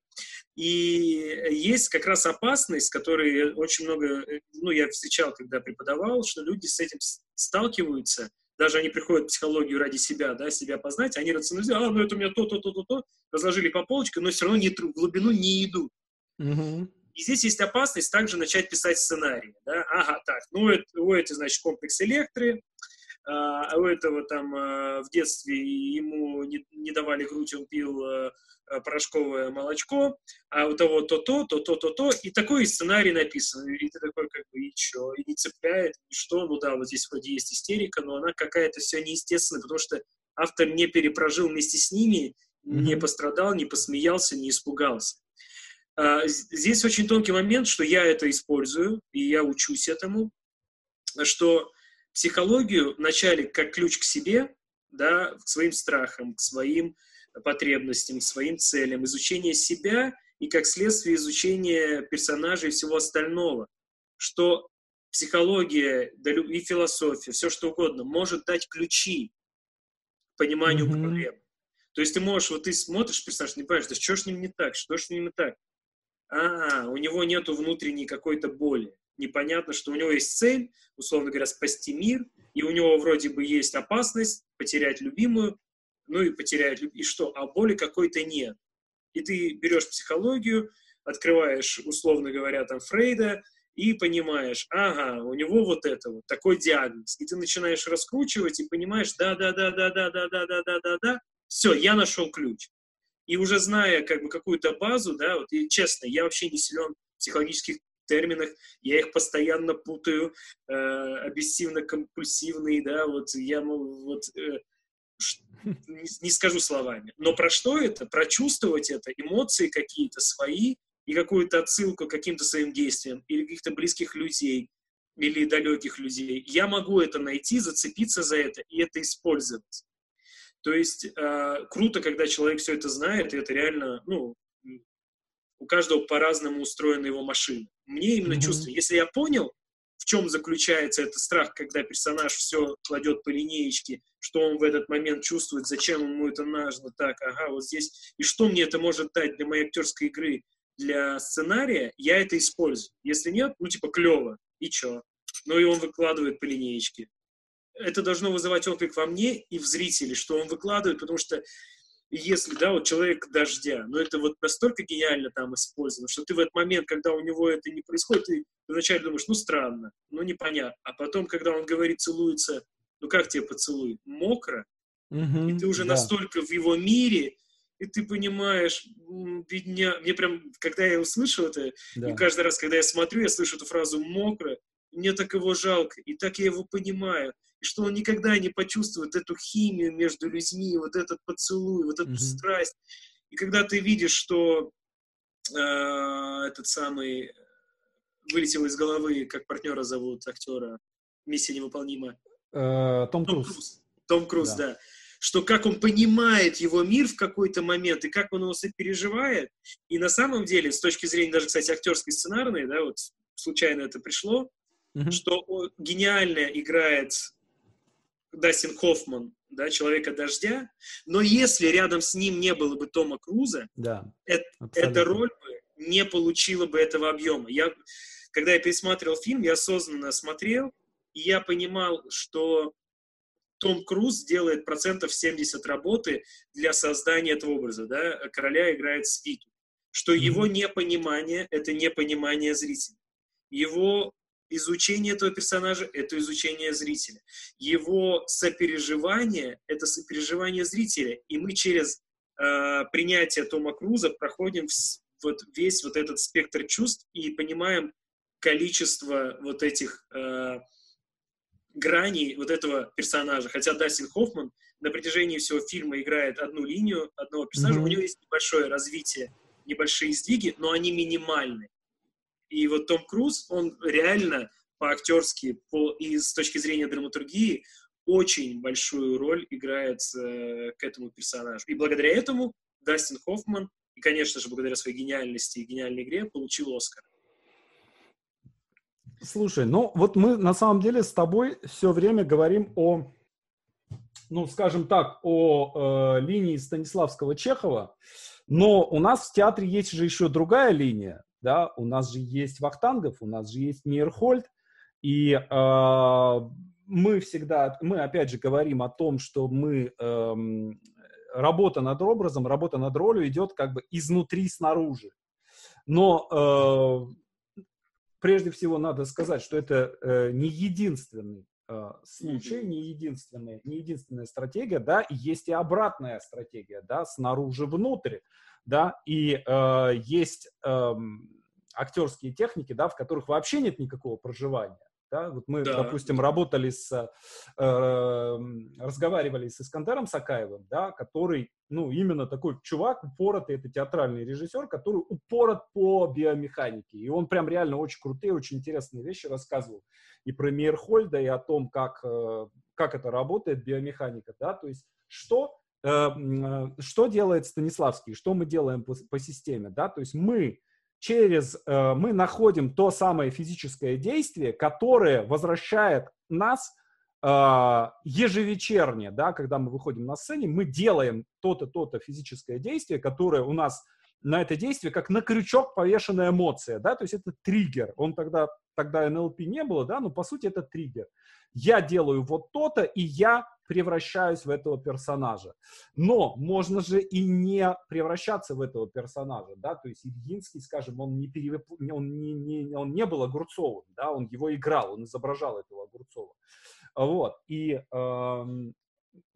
[SPEAKER 2] И есть как раз опасность, которой очень много, э, ну, я встречал, когда преподавал, что люди с этим сталкиваются, даже они приходят в психологию ради себя, да, себя познать, они рационализируют, а, ну это у меня то, то, то, то, то, разложили по полочкам, но все равно не, в глубину не идут. Mm-hmm. И здесь есть опасность также начать писать сценарии. Да? Ага, так, ну это, у этого, значит, комплекс электры, а у этого там а, в детстве ему не, не давали грудь, он пил а, а, порошковое молочко, а у того то-то, то-то, то-то, и такой сценарий написан. И ты такой, как бы, и что? И не цепляет, и что? Ну да, вот здесь вроде есть истерика, но она какая-то все неестественная, потому что автор не перепрожил вместе с ними, mm-hmm. не пострадал, не посмеялся, не испугался. А, здесь очень тонкий момент, что я это использую, и я учусь этому, что психологию вначале как ключ к себе, да, к своим страхам, к своим потребностям, к своим целям, изучение себя и как следствие изучения персонажей и всего остального, что психология и философия, все что угодно, может дать ключи к пониманию mm-hmm. проблем. То есть ты можешь, вот ты смотришь персонаж, не понимаешь, да что ж с ним не так, что ж с ним не так а, у него нету внутренней какой-то боли. Непонятно, что у него есть цель, условно говоря, спасти мир, и у него вроде бы есть опасность потерять любимую, ну и потерять, и что, а боли какой-то нет. И ты берешь психологию, открываешь, условно говоря, там Фрейда, и понимаешь, ага, у него вот это вот, такой диагноз. И ты начинаешь раскручивать и понимаешь, да-да-да-да-да-да-да-да-да-да, все, я нашел ключ. И уже зная как бы какую-то базу, да, вот и честно, я вообще не силен в психологических терминах, я их постоянно путаю, э, обессивно-компульсивный, да, вот я, вот, э, не, не скажу словами. Но про что это? Прочувствовать это, эмоции какие-то свои и какую-то отсылку к каким-то своим действиям или каких-то близких людей или далеких людей. Я могу это найти, зацепиться за это и это использовать. То есть э, круто, когда человек все это знает, и это реально, ну, у каждого по-разному устроена его машина. Мне именно mm-hmm. чувство, если я понял, в чем заключается этот страх, когда персонаж все кладет по линеечке, что он в этот момент чувствует, зачем ему это нужно, так, ага, вот здесь, и что мне это может дать для моей актерской игры, для сценария, я это использую. Если нет, ну, типа, клево, и чё? Ну, и он выкладывает по линеечке это должно вызывать отклик во мне и в зрителе, что он выкладывает, потому что если, да, вот человек дождя, но это вот настолько гениально там использовано, что ты в этот момент, когда у него это не происходит, ты вначале думаешь, ну странно, ну непонятно, а потом, когда он говорит, целуется, ну как тебе поцелуй? Мокро, mm и ты уже да. настолько в его мире, и ты понимаешь, бедня, мне прям, когда я услышал это, да. и каждый раз, когда я смотрю, я слышу эту фразу «мокро», мне так его жалко, и так я его понимаю, и что он никогда не почувствует эту химию между людьми, вот этот поцелуй, вот эту mm-hmm. страсть. И когда ты видишь, что э, этот самый вылетел из головы, как партнера зовут актера, миссия невыполнима.
[SPEAKER 1] Э, Том, Том Круз. Круз.
[SPEAKER 2] Том Круз, да. да. Что как он понимает его мир в какой-то момент, и как он его сопереживает. И на самом деле, с точки зрения даже, кстати, актерской сценарной, да, вот случайно это пришло, mm-hmm. что гениально играет Дастин Хоффман да, Человека-дождя, но если рядом с ним не было бы Тома Круза,
[SPEAKER 1] да,
[SPEAKER 2] это, эта роль бы не получила бы этого объема. Я, когда я пересматривал фильм, я осознанно смотрел, и я понимал, что том Круз делает процентов 70 работы для создания этого образа, да, короля играет свиту, что его непонимание — это непонимание зрителя. Его изучение этого персонажа — это изучение зрителя. Его сопереживание — это сопереживание зрителя. И мы через э, принятие Тома Круза проходим в, вот весь вот этот спектр чувств и понимаем количество вот этих э, граней вот этого персонажа. Хотя Дастин Хоффман на протяжении всего фильма играет одну линию одного персонажа, mm-hmm. у него есть небольшое развитие, небольшие сдвиги, но они минимальны. И вот Том Круз, он реально по-актерски по, и с точки зрения драматургии очень большую роль играет э, к этому персонажу. И благодаря этому Дастин Хоффман, и, конечно же, благодаря своей гениальности и гениальной игре, получил Оскар.
[SPEAKER 1] Слушай, ну вот мы на самом деле с тобой все время говорим о, ну, скажем так, о э, линии Станиславского Чехова, но у нас в театре есть же еще другая линия, да, у нас же есть Вахтангов, у нас же есть Мейерхольд, и э, мы всегда, мы опять же говорим о том, что мы, э, работа над образом, работа над ролью идет как бы изнутри снаружи. Но э, прежде всего надо сказать, что это э, не единственный случай, не единственная, не единственная стратегия, да, и есть и обратная стратегия, да, снаружи внутрь, да, и э, есть э, актерские техники, да, в которых вообще нет никакого проживания, да? Вот мы, да. допустим, работали с, э, разговаривали с Искандером Сакаевым, да, который, ну, именно такой чувак, упоротый, это театральный режиссер, который упорот по биомеханике. И он прям реально очень крутые, очень интересные вещи рассказывал. И про Мейерхольда, и о том, как, э, как это работает, биомеханика, да, то есть что э, э что делает Станиславский, что мы делаем по, по системе, да, то есть мы через э, мы находим то самое физическое действие, которое возвращает нас э, ежевечерне, да, когда мы выходим на сцене, мы делаем то-то, то-то физическое действие, которое у нас на это действие как на крючок повешенная эмоция, да, то есть это триггер. Он тогда, тогда НЛП не было, да, но по сути это триггер. Я делаю вот то-то, и я превращаюсь в этого персонажа. Но можно же и не превращаться в этого персонажа, да, то есть Ильинский, скажем, он не, перевып... он не, не, он не был Огурцовым, да, он его играл, он изображал этого Огурцова. Вот, и э,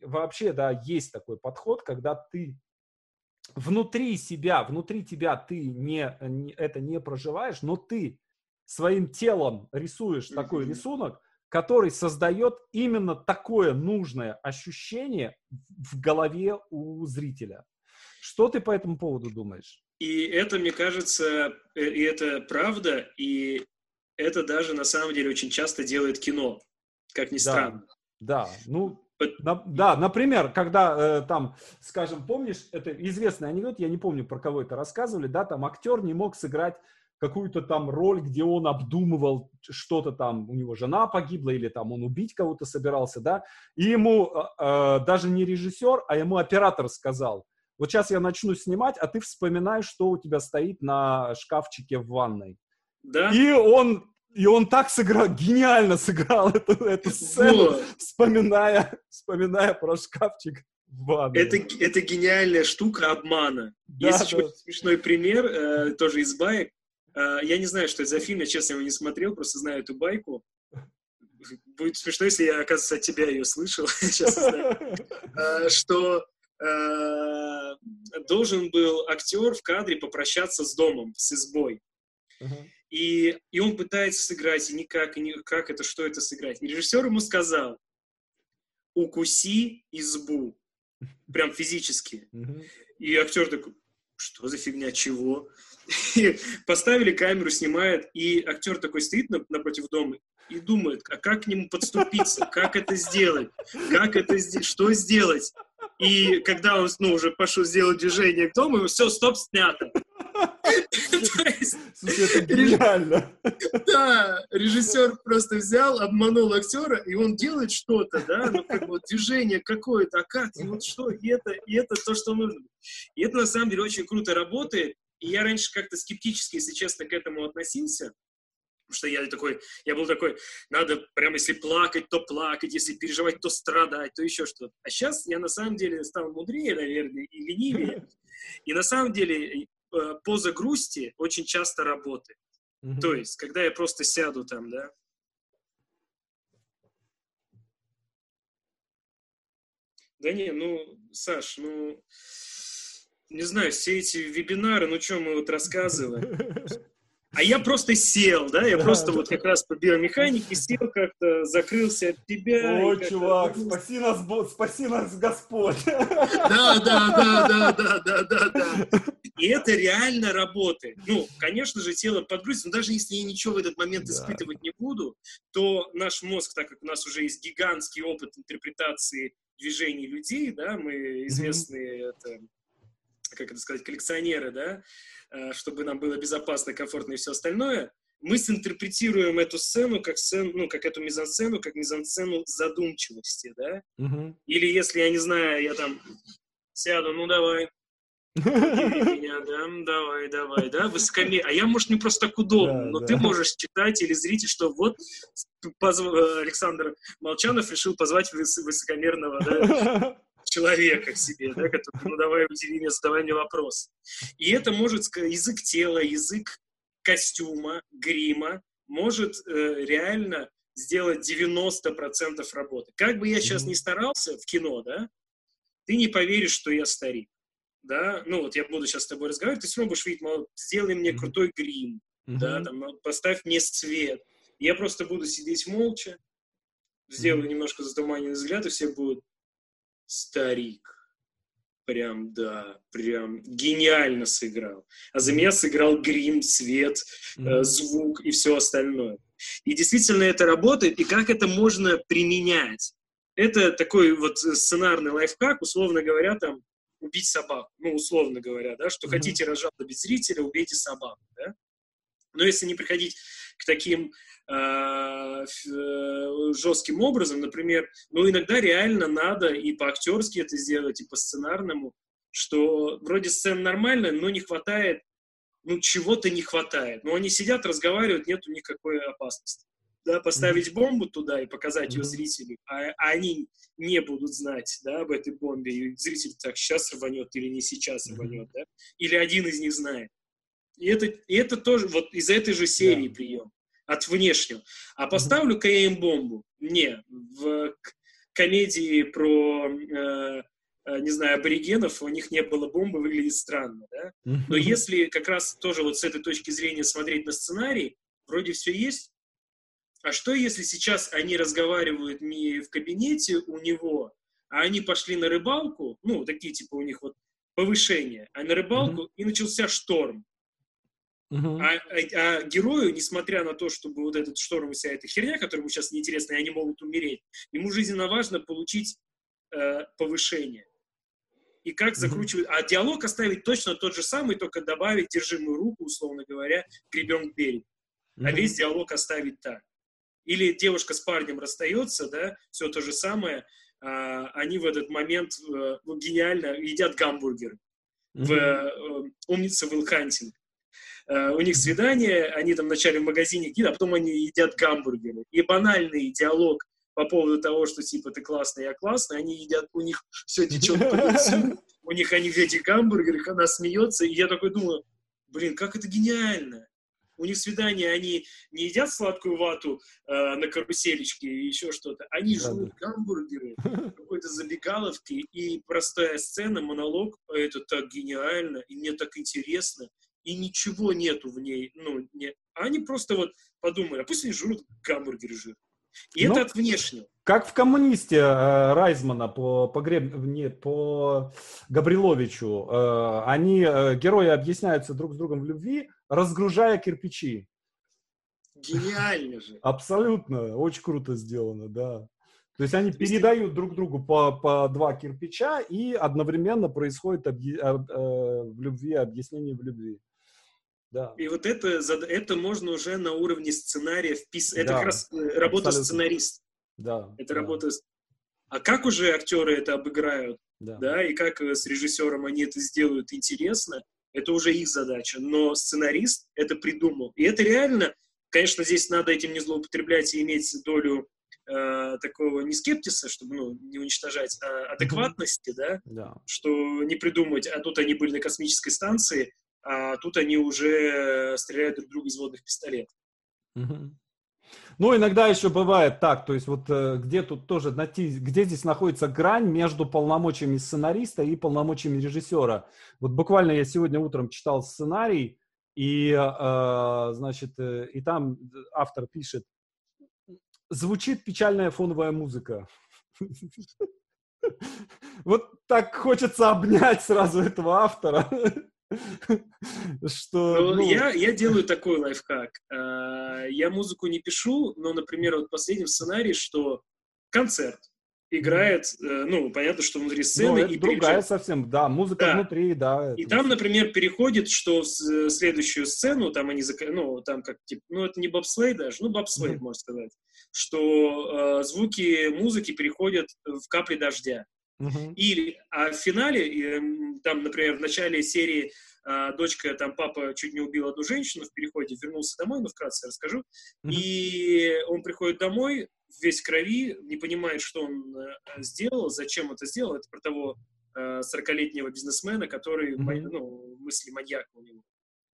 [SPEAKER 1] вообще, да, есть такой подход, когда ты внутри себя, внутри тебя ты не, не, это не проживаешь, но ты своим телом рисуешь такой рисунок, который создает именно такое нужное ощущение в голове у зрителя. Что ты по этому поводу думаешь?
[SPEAKER 2] И это, мне кажется, э, и это правда, и это даже на самом деле очень часто делает кино, как ни странно.
[SPEAKER 1] Да, да. ну, на, да, например, когда э, там, скажем, помнишь, это известный анекдот, я не помню, про кого это рассказывали, да, там актер не мог сыграть какую-то там роль, где он обдумывал что-то там, у него жена погибла или там он убить кого-то собирался, да, и ему э, даже не режиссер, а ему оператор сказал, вот сейчас я начну снимать, а ты вспоминаешь, что у тебя стоит на шкафчике в ванной. Да. И он и он так сыграл, гениально сыграл эту, эту сцену, вот. вспоминая, вспоминая про шкафчик в ванной.
[SPEAKER 2] Это, это гениальная штука обмана. Да, Есть да. еще смешной пример, э, тоже из баек. А, я не знаю, что это за фильм, я, честно, его не смотрел, просто знаю эту байку. Будет смешно, если я, оказывается, от тебя ее слышал, а, что а, должен был актер в кадре попрощаться с домом, с избой. И, и он пытается сыграть, и никак, и никак это, что это сыграть. И режиссер ему сказал, укуси избу. Прям физически. И актер такой, что за фигня, чего? И поставили камеру, снимает, и актер такой стоит напротив дома и думает, а как к нему подступиться, как это сделать, как это сделать, что сделать. И когда он ну, уже пошел сделать движение к дому, все, стоп, снято.
[SPEAKER 1] Слушай, это гениально.
[SPEAKER 2] Да, режиссер просто взял, обманул актера, и он делает что-то, да, ну, как вот движение какое-то, а как, и вот что, и это, и это то, что нужно. И это, на самом деле, очень круто работает, и я раньше как-то скептически, если честно, к этому относился, Потому что я такой, я был такой, надо прямо если плакать, то плакать, если переживать, то страдать, то еще что-то. А сейчас я на самом деле стал мудрее, наверное, и ленивее. И на самом деле поза грусти очень часто работает. То есть, когда я просто сяду там, да, Да не, ну, Саш, ну, не знаю, все эти вебинары, ну, что мы вот рассказываем. А я просто сел, да, я да, просто да. вот как раз по биомеханике сел как-то, закрылся от тебя.
[SPEAKER 1] О, чувак, спаси нас, спаси нас Господь.
[SPEAKER 2] Да, да, да, да, да, да, да, да. И это реально работает. Ну, конечно же, тело подгрузится, но даже если я ничего в этот момент да. испытывать не буду, то наш мозг, так как у нас уже есть гигантский опыт интерпретации движений людей, да, мы известные, mm-hmm. это, как это сказать, коллекционеры, да, Э, чтобы нам было безопасно, комфортно и все остальное, мы синтерпретируем эту сцену как сцену, ну, как эту мизансцену, как мизансцену задумчивости, да? Uh-huh. Или если, я не знаю, я там сяду, ну, давай, меня, да, давай, давай, да, высокомерие. А я, может, не просто так удобно, да, но да. ты можешь читать или зритель, что вот позв... Э, Александр Молчанов решил позвать выс... высокомерного да, человека к себе, да, который, ну, давай, удиви меня, задавай мне вопрос. И это может, язык тела, язык костюма, грима может э, реально сделать 90% работы. Как бы я сейчас не старался в кино, да, ты не поверишь, что я старик. Да, ну вот я буду сейчас с тобой разговаривать, ты все равно будешь видеть, мол, сделай мне крутой грим, да, там, поставь мне цвет. Я просто буду сидеть молча, сделаю mm-hmm. немножко затуманенный взгляд, и все будут, старик. Прям, да, прям гениально сыграл. А за меня сыграл грим, свет, mm-hmm. э, звук и все остальное. И действительно это работает, и как это можно применять? Это такой вот сценарный лайфхак, условно говоря, там, убить собаку. Ну, условно говоря, да, что mm-hmm. хотите разжалобить зрителя, убейте собаку, да. Но если не приходить к таким Э, э, жестким образом, например, ну, иногда реально надо и по-актерски это сделать, и по-сценарному, что вроде сцена нормальная, но не хватает, ну, чего-то не хватает. Но они сидят, разговаривают, нету никакой опасности. Да, поставить бомбу туда и показать ее зрителю, а, а они не будут знать, да, об этой бомбе, и зритель так, сейчас рванет или не сейчас рванет, да, или один из них знает. И это, и это тоже вот из этой же серии да. прием от внешнего. А поставлю КМ бомбу. Не, в комедии про, э, э, не знаю, аборигенов у них не было бомбы, выглядит странно, да? Но если как раз тоже вот с этой точки зрения смотреть на сценарий, вроде все есть, а что если сейчас они разговаривают не в кабинете у него, а они пошли на рыбалку, ну, такие типа у них вот повышения, а на рыбалку mm-hmm. и начался шторм. Uh-huh. А, а, а герою, несмотря на то, чтобы вот этот шторм вся эта херня, которая ему сейчас неинтересна, и они могут умереть, ему жизненно важно получить э, повышение. И как uh-huh. закручивать... А диалог оставить точно тот же самый, только добавить «держи мою руку», условно говоря, «гребем к берегу». Uh-huh. А весь диалог оставить так. Или девушка с парнем расстается, да, все то же самое, а, они в этот момент э, гениально едят гамбургер uh-huh. в э, «Умница Уилл Хантинг». Э, у них свидание, они там вначале в магазине едят, а потом они едят гамбургеры. И банальный диалог по поводу того, что типа ты классный, я классный, они едят, у них все течет по лицу, у них они в этих гамбургерах, она смеется, и я такой думаю, блин, как это гениально. У них свидание, они не едят сладкую вату э, на каруселечке и еще что-то, они жрут гамбургеры, какой-то забегаловки и простая сцена, монолог, это так гениально, и мне так интересно, и ничего нету в ней, ну, не, а они просто вот подумали, а пусть они жрут гамбургеры жир. И ну, это от внешнего.
[SPEAKER 1] Как в коммунисте э, Райзмана по, по, Греб... не, по Габриловичу. Э, они, э, герои, объясняются друг с другом в любви, разгружая кирпичи.
[SPEAKER 2] Гениально же.
[SPEAKER 1] Абсолютно. Очень круто сделано, да. То есть они передают друг другу по, по два кирпича, и одновременно происходит объ... э, в любви объяснение в любви.
[SPEAKER 2] Да. И вот это, это можно уже на уровне сценария вписать. Это да. как раз э, работа Абсолютно. сценариста.
[SPEAKER 1] Да.
[SPEAKER 2] Это да. работа... А как уже актеры это обыграют, да. да, и как э, с режиссером они это сделают интересно, это уже их задача. Но сценарист это придумал. И это реально, конечно, здесь надо этим не злоупотреблять и иметь долю э, такого не скептиса, чтобы ну, не уничтожать, а адекватности, да?
[SPEAKER 1] да,
[SPEAKER 2] что не придумать, а тут они были на космической станции, а тут они уже стреляют друг друга из водных пистолетов.
[SPEAKER 1] Ну, иногда еще бывает так, то есть вот э, где тут тоже найти, где здесь находится грань между полномочиями сценариста и полномочиями режиссера. Вот буквально я сегодня утром читал сценарий, и, э, значит, э, и там автор пишет, звучит печальная фоновая музыка. Вот так хочется обнять сразу этого автора.
[SPEAKER 2] Что, ну, ну... Я, я делаю такой лайфхак. А, я музыку не пишу, но, например, вот в последнем сценарии, что концерт играет, э, ну, понятно, что внутри сцены.
[SPEAKER 1] Ну, и другая переезжает. совсем, да, музыка да. внутри, да.
[SPEAKER 2] И там, например, переходит, что в следующую сцену, там они, ну, там как, типа, ну, это не бобслей даже, ну, бобслей, mm-hmm. можно сказать, что э, звуки музыки переходят в капли дождя. Uh-huh. Или, а в финале, там, например, в начале серии а, дочка, там, папа чуть не убил одну женщину в переходе, вернулся домой, ну, вкратце расскажу, uh-huh. и он приходит домой, весь в крови, не понимает, что он э, сделал, зачем это сделал, это про того э, 40-летнего бизнесмена, который, uh-huh. ну, мысли маньяка у него.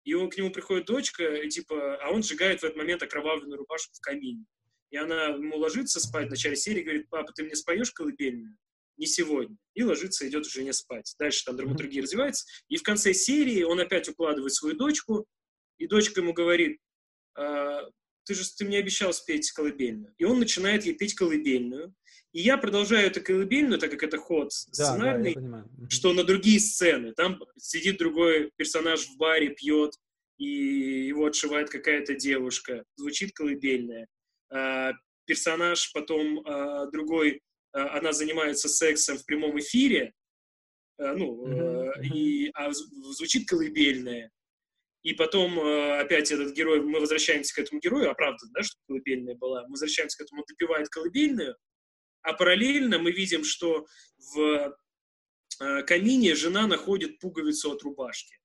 [SPEAKER 2] И он, к нему приходит дочка, и, типа, а он сжигает в этот момент окровавленную рубашку в камине. И она ему ложится спать в начале серии, говорит, папа, ты мне споешь колыбельную? Не сегодня. И ложится, идет уже не спать. Дальше там драматургия развивается. И в конце серии он опять укладывает свою дочку, и дочка ему говорит, а, ты же ты мне обещал спеть колыбельную. И он начинает ей петь колыбельную. И я продолжаю эту колыбельную, так как это ход сценарный, да, да, что на другие сцены. Там сидит другой персонаж в баре, пьет, и его отшивает какая-то девушка. Звучит колыбельная. А, персонаж потом а, другой она занимается сексом в прямом эфире, э, ну, mm-hmm. и, а звучит колыбельное. И потом опять этот герой, мы возвращаемся к этому герою, а правда, да, что колыбельная была, мы возвращаемся к этому, он допивает колыбельную, а параллельно мы видим, что в камине жена находит пуговицу от рубашки.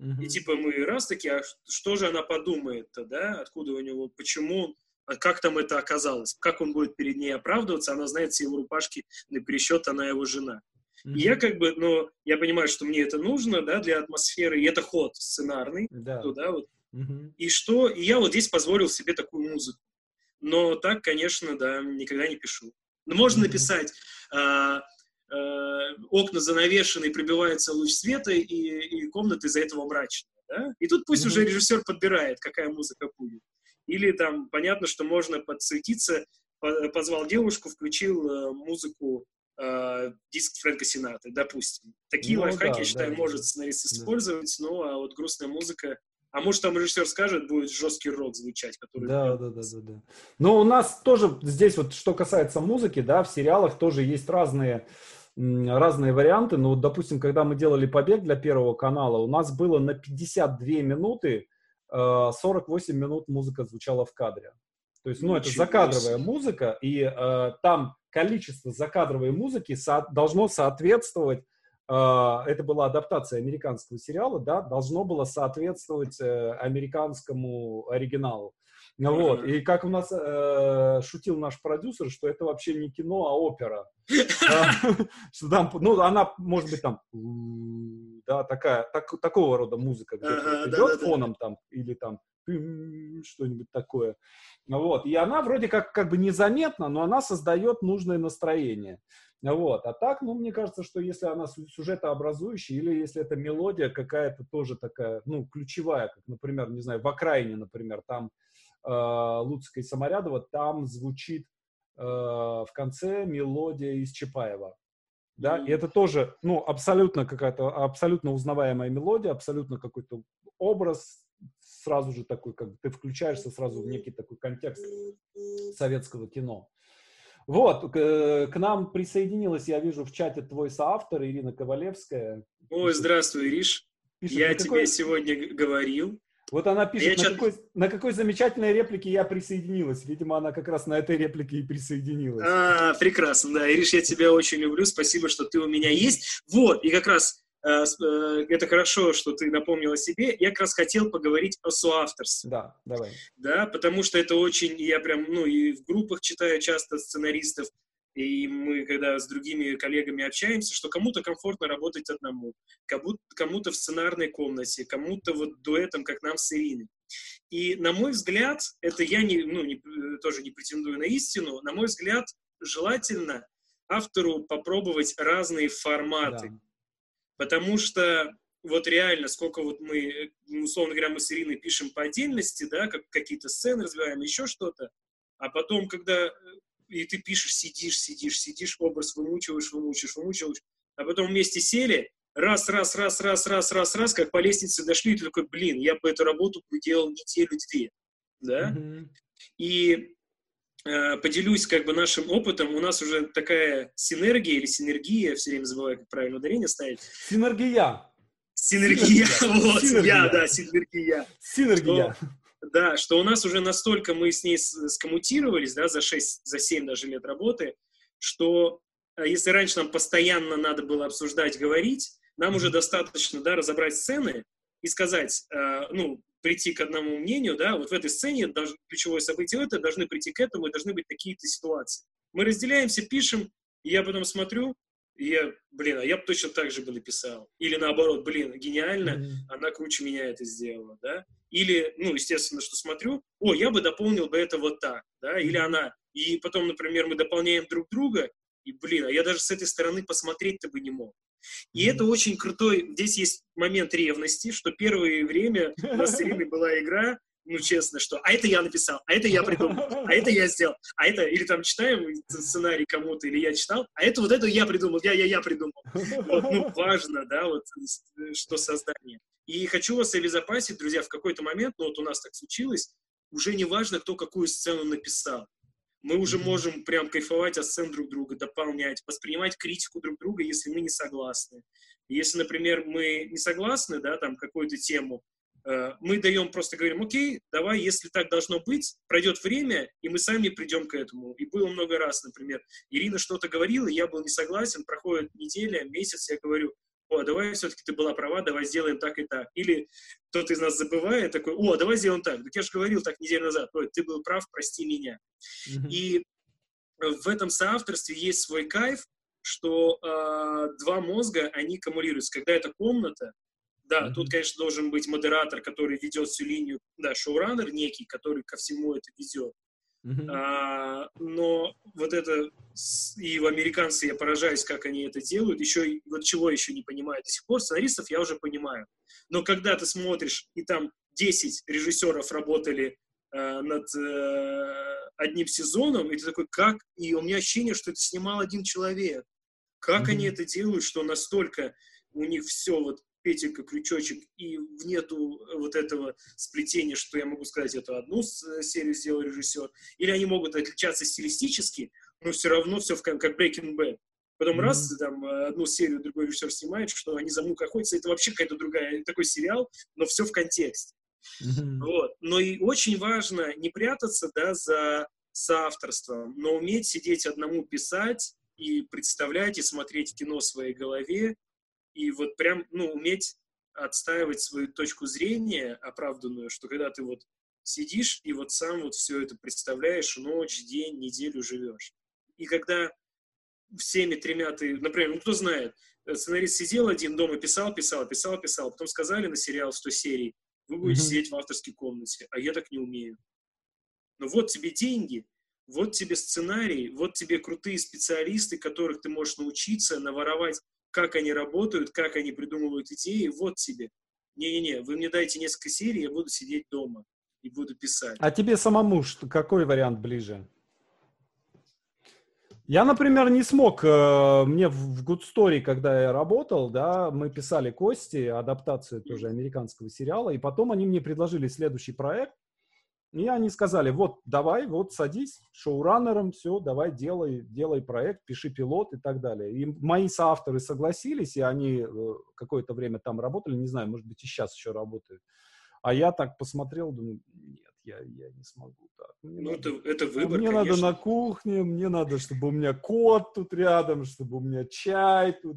[SPEAKER 2] Mm-hmm. И типа мы раз таки, а что же она подумает-то, да, откуда у него, почему как там это оказалось, как он будет перед ней оправдываться, она знает все его рубашки на пересчет, она его жена. Mm-hmm. И я как бы, ну, я понимаю, что мне это нужно, да, для атмосферы, и это ход сценарный, да, туда вот. Mm-hmm. И что, и я вот здесь позволил себе такую музыку. Но так, конечно, да, никогда не пишу. Но можно mm-hmm. написать, а, а, окна занавешены, пробивается луч света, и, и комната из-за этого мрачная, да? И тут пусть mm-hmm. уже режиссер подбирает, какая музыка будет. Или там понятно, что можно подсветиться, позвал девушку, включил э, музыку, э, диск Фрэнка Сината, допустим. Такие ну, лайфхаки, да, я считаю, да, может сценарист да. использовать, ну, а вот грустная музыка, а может, там режиссер скажет, будет жесткий рок звучать, который...
[SPEAKER 1] Да, да, да, да, да. Но у нас тоже здесь вот, что касается музыки, да, в сериалах тоже есть разные разные варианты. Ну, вот, допустим, когда мы делали «Побег» для Первого канала, у нас было на 52 минуты 48 минут музыка звучала в кадре. То есть, ну, это закадровая музыка, и э, там количество закадровой музыки со- должно соответствовать, э, это была адаптация американского сериала, да, должно было соответствовать э, американскому оригиналу. Вот. И как у нас э, шутил наш продюсер, что это вообще не кино, а опера. Что там, ну, она, может быть, там, да, такая, такого рода музыка где-то идет фоном там, или там что-нибудь такое. Вот. И она вроде как, как бы незаметна, но она создает нужное настроение. Вот. А так, ну, мне кажется, что если она сюжетообразующая, или если это мелодия какая-то тоже такая, ну, ключевая, как, например, не знаю, в «Окраине», например, там э, Луцка и Саморядова, там звучит э, в конце мелодия из Чапаева. Да, и это тоже, ну, абсолютно какая-то, абсолютно узнаваемая мелодия, абсолютно какой-то образ, сразу же такой, как ты включаешься сразу в некий такой контекст советского кино. Вот, к, к нам присоединилась, я вижу в чате твой соавтор Ирина Ковалевская.
[SPEAKER 2] Ой, здравствуй, Ириш. Пишет, я тебе какой... сегодня говорил.
[SPEAKER 1] Вот она пишет, на, чат... какой, на какой замечательной реплике я присоединилась. Видимо, она как раз на этой реплике и присоединилась.
[SPEAKER 2] А, прекрасно, да. Ириш, я тебя очень люблю. Спасибо, что ты у меня есть. Вот, и как раз э, э, это хорошо, что ты напомнил о себе. Я как раз хотел поговорить о соавторстве.
[SPEAKER 1] Да, давай.
[SPEAKER 2] Да, потому что это очень, я прям, ну, и в группах читаю часто сценаристов, и мы, когда с другими коллегами общаемся, что кому-то комфортно работать одному, кому-то в сценарной комнате, кому-то вот дуэтом, как нам с Ириной. И, на мой взгляд, это я не, ну, не, тоже не претендую на истину, на мой взгляд, желательно автору попробовать разные форматы. Да. Потому что вот реально, сколько вот мы, условно говоря, мы с Ириной пишем по отдельности, да, как какие-то сцены развиваем, еще что-то, а потом, когда и ты пишешь, сидишь, сидишь, сидишь, образ вымучиваешь, вымучиваешь, вымучиваешь, а потом вместе сели, раз, раз, раз, раз, раз, раз, раз, как по лестнице дошли, и ты такой, блин, я бы эту работу делал неделю-две, да? Mm-hmm. И поделюсь как бы нашим опытом, у нас уже такая синергия или синергия, все время забываю, как правильно ударение ставить.
[SPEAKER 1] Синергия.
[SPEAKER 2] Синергия, синергия. вот, синергия. я, да, синергия.
[SPEAKER 1] Синергия.
[SPEAKER 2] Что, да, что у нас уже настолько мы с ней скоммутировались, да, за 6, за 7 даже лет работы, что э, если раньше нам постоянно надо было обсуждать, говорить, нам уже достаточно, да, разобрать сцены и сказать, э, ну, прийти к одному мнению, да, вот в этой сцене даже, ключевое событие это, должны прийти к этому, и должны быть такие-то ситуации. Мы разделяемся, пишем, и я потом смотрю, и я, блин, а я бы точно так же бы написал. Или наоборот, блин, гениально, mm-hmm. она круче меня это сделала, да. Или, ну, естественно, что смотрю, о, я бы дополнил бы это вот так, да, или она. И потом, например, мы дополняем друг друга, и, блин, а я даже с этой стороны посмотреть-то бы не мог. И это очень крутой, здесь есть момент ревности, что первое время у нас с была игра, ну, честно, что а это я написал, а это я придумал, а это я сделал, а это, или там читаем сценарий кому-то, или я читал, а это вот это я придумал, я, я, я придумал. Вот, ну, важно, да, вот, что создание. И хочу вас обезопасить, друзья, в какой-то момент, ну, вот у нас так случилось, уже не важно, кто какую сцену написал. Мы уже можем прям кайфовать от сцен друг друга, дополнять, воспринимать критику друг друга, если мы не согласны. Если, например, мы не согласны, да, там, какую-то тему, Э, мы даем, просто говорим, окей, давай, если так должно быть, пройдет время, и мы сами придем к этому. И было много раз, например, Ирина что-то говорила, я был не согласен, проходит неделя, месяц, я говорю, о, давай все-таки ты была права, давай сделаем так и так. Или кто-то из нас забывает, такой, о, давай сделаем так. Так я же говорил так неделю назад, ой, ты был прав, прости меня. Mm-hmm. И в этом соавторстве есть свой кайф, что э, два мозга, они аккумулируются. Когда это комната, да, mm-hmm. тут, конечно, должен быть модератор, который ведет всю линию, да, шоураннер некий, который ко всему это ведет. Mm-hmm. А, но вот это, и в американцы я поражаюсь, как они это делают, еще, вот чего еще не понимаю до сих пор, сценаристов я уже понимаю. Но когда ты смотришь, и там 10 режиссеров работали э, над э, одним сезоном, и ты такой, как? И у меня ощущение, что это снимал один человек. Как mm-hmm. они это делают, что настолько у них все вот петелька, крючочек, и нету вот этого сплетения, что я могу сказать, это одну э, серию сделал режиссер, или они могут отличаться стилистически, но все равно все в, как Breaking Bad. Потом mm-hmm. раз, там, одну серию другой режиссер снимает, что они за мной охотятся, это вообще какая-то другая, такой сериал, но все в контексте. Mm-hmm. Вот. Но и очень важно не прятаться, да, за соавторством, но уметь сидеть одному писать и представлять, и смотреть кино в своей голове, и вот прям, ну, уметь отстаивать свою точку зрения оправданную, что когда ты вот сидишь и вот сам вот все это представляешь, ночь, день, неделю живешь. И когда всеми тремя ты, например, ну кто знает, э, сценарист сидел один дома, писал, писал, писал, писал, потом сказали на сериал 100 серий, вы будете mm-hmm. сидеть в авторской комнате, а я так не умею. Но вот тебе деньги, вот тебе сценарий, вот тебе крутые специалисты, которых ты можешь научиться, наворовать как они работают, как они придумывают идеи, вот тебе. Не-не-не, вы мне дайте несколько серий, я буду сидеть дома и буду писать.
[SPEAKER 1] А тебе самому что, какой вариант ближе? Я, например, не смог, э, мне в Good Story, когда я работал, да, мы писали Кости, адаптацию тоже американского сериала, и потом они мне предложили следующий проект, И они сказали, вот, давай, вот, садись шоураннером, все, давай, делай, делай проект, пиши пилот и так далее. И мои соавторы согласились, и они э, какое-то время там работали, не знаю, может быть, и сейчас еще работают. А я так посмотрел, думаю, нет, я, я не смогу так.
[SPEAKER 2] Мне ну, надо, это, это выбор,
[SPEAKER 1] Мне конечно. надо на кухне, мне надо, чтобы у меня кот тут рядом, чтобы у меня чай тут.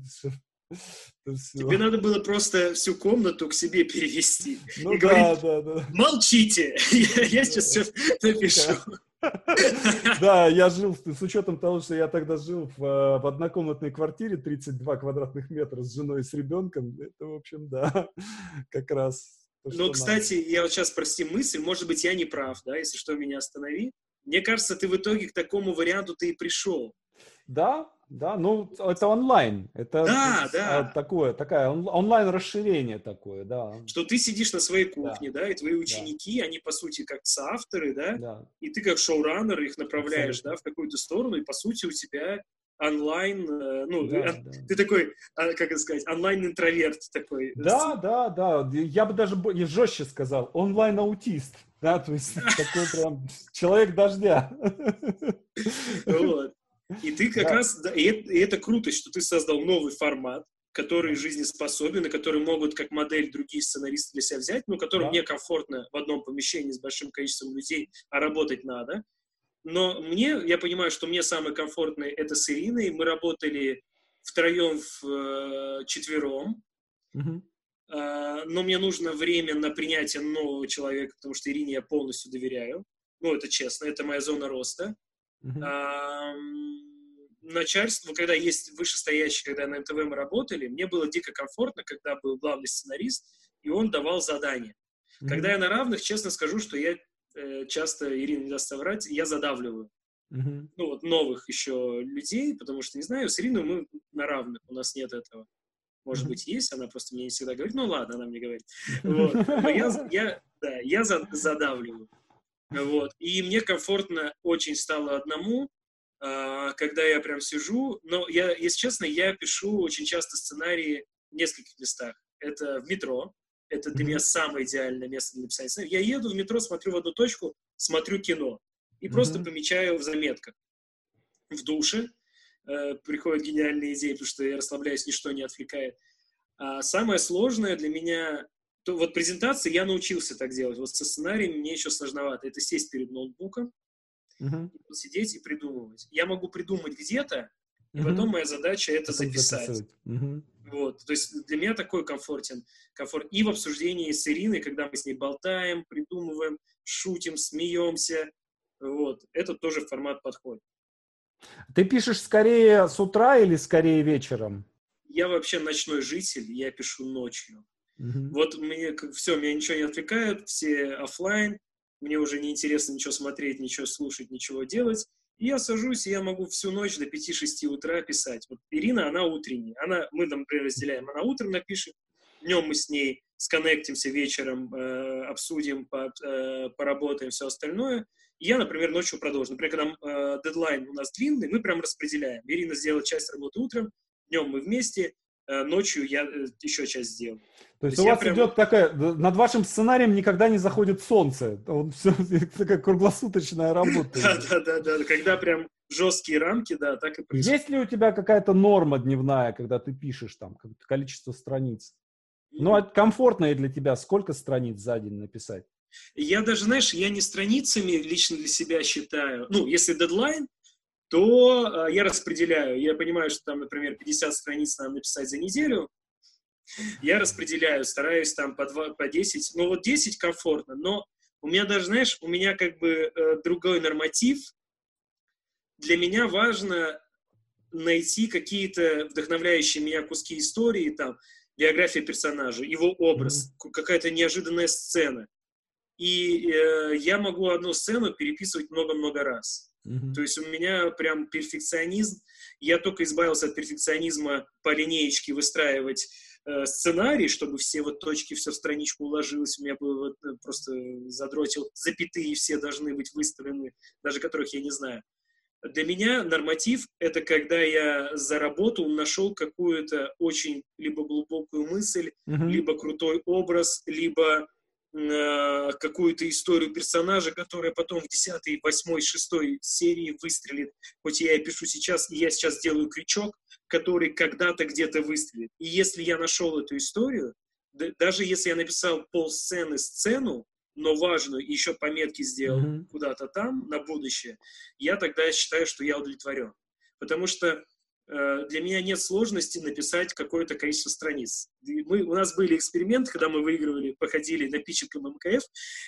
[SPEAKER 2] Тебе надо было просто всю комнату к себе перевести.
[SPEAKER 1] Ну и да, говорить, да, да.
[SPEAKER 2] Молчите, я, сейчас все напишу.
[SPEAKER 1] Да, я жил, с учетом того, что я тогда жил в, э, в однокомнатной квартире, 32 квадратных метра с женой и с ребенком, это, в общем, да, как раз.
[SPEAKER 2] Ну, кстати, я вот сейчас, прости мысль, может быть, я не прав, да, если что, меня останови. Мне кажется, ты в итоге к такому варианту ты и пришел.
[SPEAKER 1] Да, да, ну это онлайн, это
[SPEAKER 2] да, да.
[SPEAKER 1] такое, такая онлайн расширение такое, да.
[SPEAKER 2] Что ты сидишь на своей кухне, да, да и твои ученики, да. они по сути как соавторы, да, да, и ты как шоураннер их направляешь, Абсолютно. да, в какую-то сторону, и по сути у тебя онлайн, э, ну, да, ты, да. ты такой, а, как это сказать, онлайн-интроверт такой.
[SPEAKER 1] Да, да, да, я бы даже жестче сказал, онлайн-аутист, да, то есть такой прям человек дождя.
[SPEAKER 2] Вот. И ты как да. раз, да, и, это, и это круто, что ты создал новый формат, который жизнеспособен, и который могут как модель другие сценаристы для себя взять, но которым да. некомфортно в одном помещении с большим количеством людей, а работать надо. Но мне, я понимаю, что мне самое комфортное это с Ириной. Мы работали втроем, в, э, четвером. Угу. Э, но мне нужно время на принятие нового человека, потому что Ирине я полностью доверяю. Ну, это честно, это моя зона роста. Начальство, когда есть вышестоящие, когда на МТВ мы работали, мне было дико комфортно, когда был главный сценарист, и он давал задания. Uh-huh. Когда я на равных, честно скажу, что я э, часто, Ирина не даст соврать, я задавливаю. Uh-huh. Ну, вот новых еще людей, потому что, не знаю, с Ириной мы на равных, у нас нет этого. Может uh-huh. быть, есть, она просто мне не всегда говорит, ну ладно, она мне говорит. Вот. Но я, я, да, я задавливаю. Вот. И мне комфортно очень стало одному, а, когда я прям сижу. Но я, если честно, я пишу очень часто сценарии в нескольких местах. Это в метро. Это для меня самое идеальное место для написания сценария. Я еду в метро, смотрю в одну точку, смотрю кино. И просто помечаю в заметках. В душе э, приходят гениальные идеи, потому что я расслабляюсь, ничто не отвлекает. А самое сложное для меня то вот презентации я научился так делать. Вот со сценарием мне еще сложновато. Это сесть перед ноутбуком, uh-huh. сидеть и придумывать. Я могу придумать где-то, и uh-huh. потом моя задача это, это записать. Uh-huh. Вот, то есть для меня такой комфортен комфорт. И в обсуждении с Ириной, когда мы с ней болтаем, придумываем, шутим, смеемся, вот, это тоже формат подходит.
[SPEAKER 1] Ты пишешь скорее с утра или скорее вечером?
[SPEAKER 2] Я вообще ночной житель, я пишу ночью. Вот мне все, меня ничего не отвлекает, все офлайн, мне уже не интересно ничего смотреть, ничего слушать, ничего делать. И я сажусь, и я могу всю ночь до 5-6 утра писать. Вот Ирина, она утренняя. Она, мы например, разделяем. Она утром напишет, днем мы с ней сконнектимся вечером, э, обсудим, по, э, поработаем, все остальное. И я, например, ночью продолжу. Например, когда э, дедлайн у нас длинный, мы прям распределяем. Ирина сделает часть работы утром, днем мы вместе, Э, ночью я э, еще часть сделал.
[SPEAKER 1] То есть, То есть у вас прям... идет такая, над вашим сценарием никогда не заходит солнце, он все, такая круглосуточная работа.
[SPEAKER 2] Да, да, да, да, когда прям жесткие рамки, да, так и
[SPEAKER 1] происходит. Есть ли у тебя какая-то норма дневная, когда ты пишешь там количество страниц? Ну, а комфортно для тебя сколько страниц за день написать?
[SPEAKER 2] Я даже, знаешь, я не страницами лично для себя считаю. Ну, если дедлайн, то э, я распределяю. Я понимаю, что там, например, 50 страниц надо написать за неделю. Я распределяю, стараюсь там по, 2, по 10. Ну, вот 10 комфортно, но у меня даже, знаешь, у меня как бы э, другой норматив. Для меня важно найти какие-то вдохновляющие меня куски истории, там, биография персонажа, его образ, mm-hmm. какая-то неожиданная сцена. И э, я могу одну сцену переписывать много-много раз. Mm-hmm. То есть у меня прям перфекционизм. Я только избавился от перфекционизма по линеечке выстраивать сценарий, чтобы все вот точки, все в страничку уложилось. У меня бы вот, э, просто задротил запятые все должны быть выставлены, даже которых я не знаю. Для меня норматив — это когда я за работу нашел какую-то очень либо глубокую мысль, mm-hmm. либо крутой образ, либо э, какую-то историю персонажа, которая потом в 10, 8, 6 серии выстрелит. Хоть я и пишу сейчас, и я сейчас делаю крючок, который когда-то где-то выстрелит. И если я нашел эту историю, даже если я написал полсцены сцену, но важную, и еще пометки сделал mm-hmm. куда-то там на будущее, я тогда считаю, что я удовлетворен. Потому что э, для меня нет сложности написать какое-то количество страниц. Мы, у нас были эксперименты, когда мы выигрывали, походили на питчинг МКФ,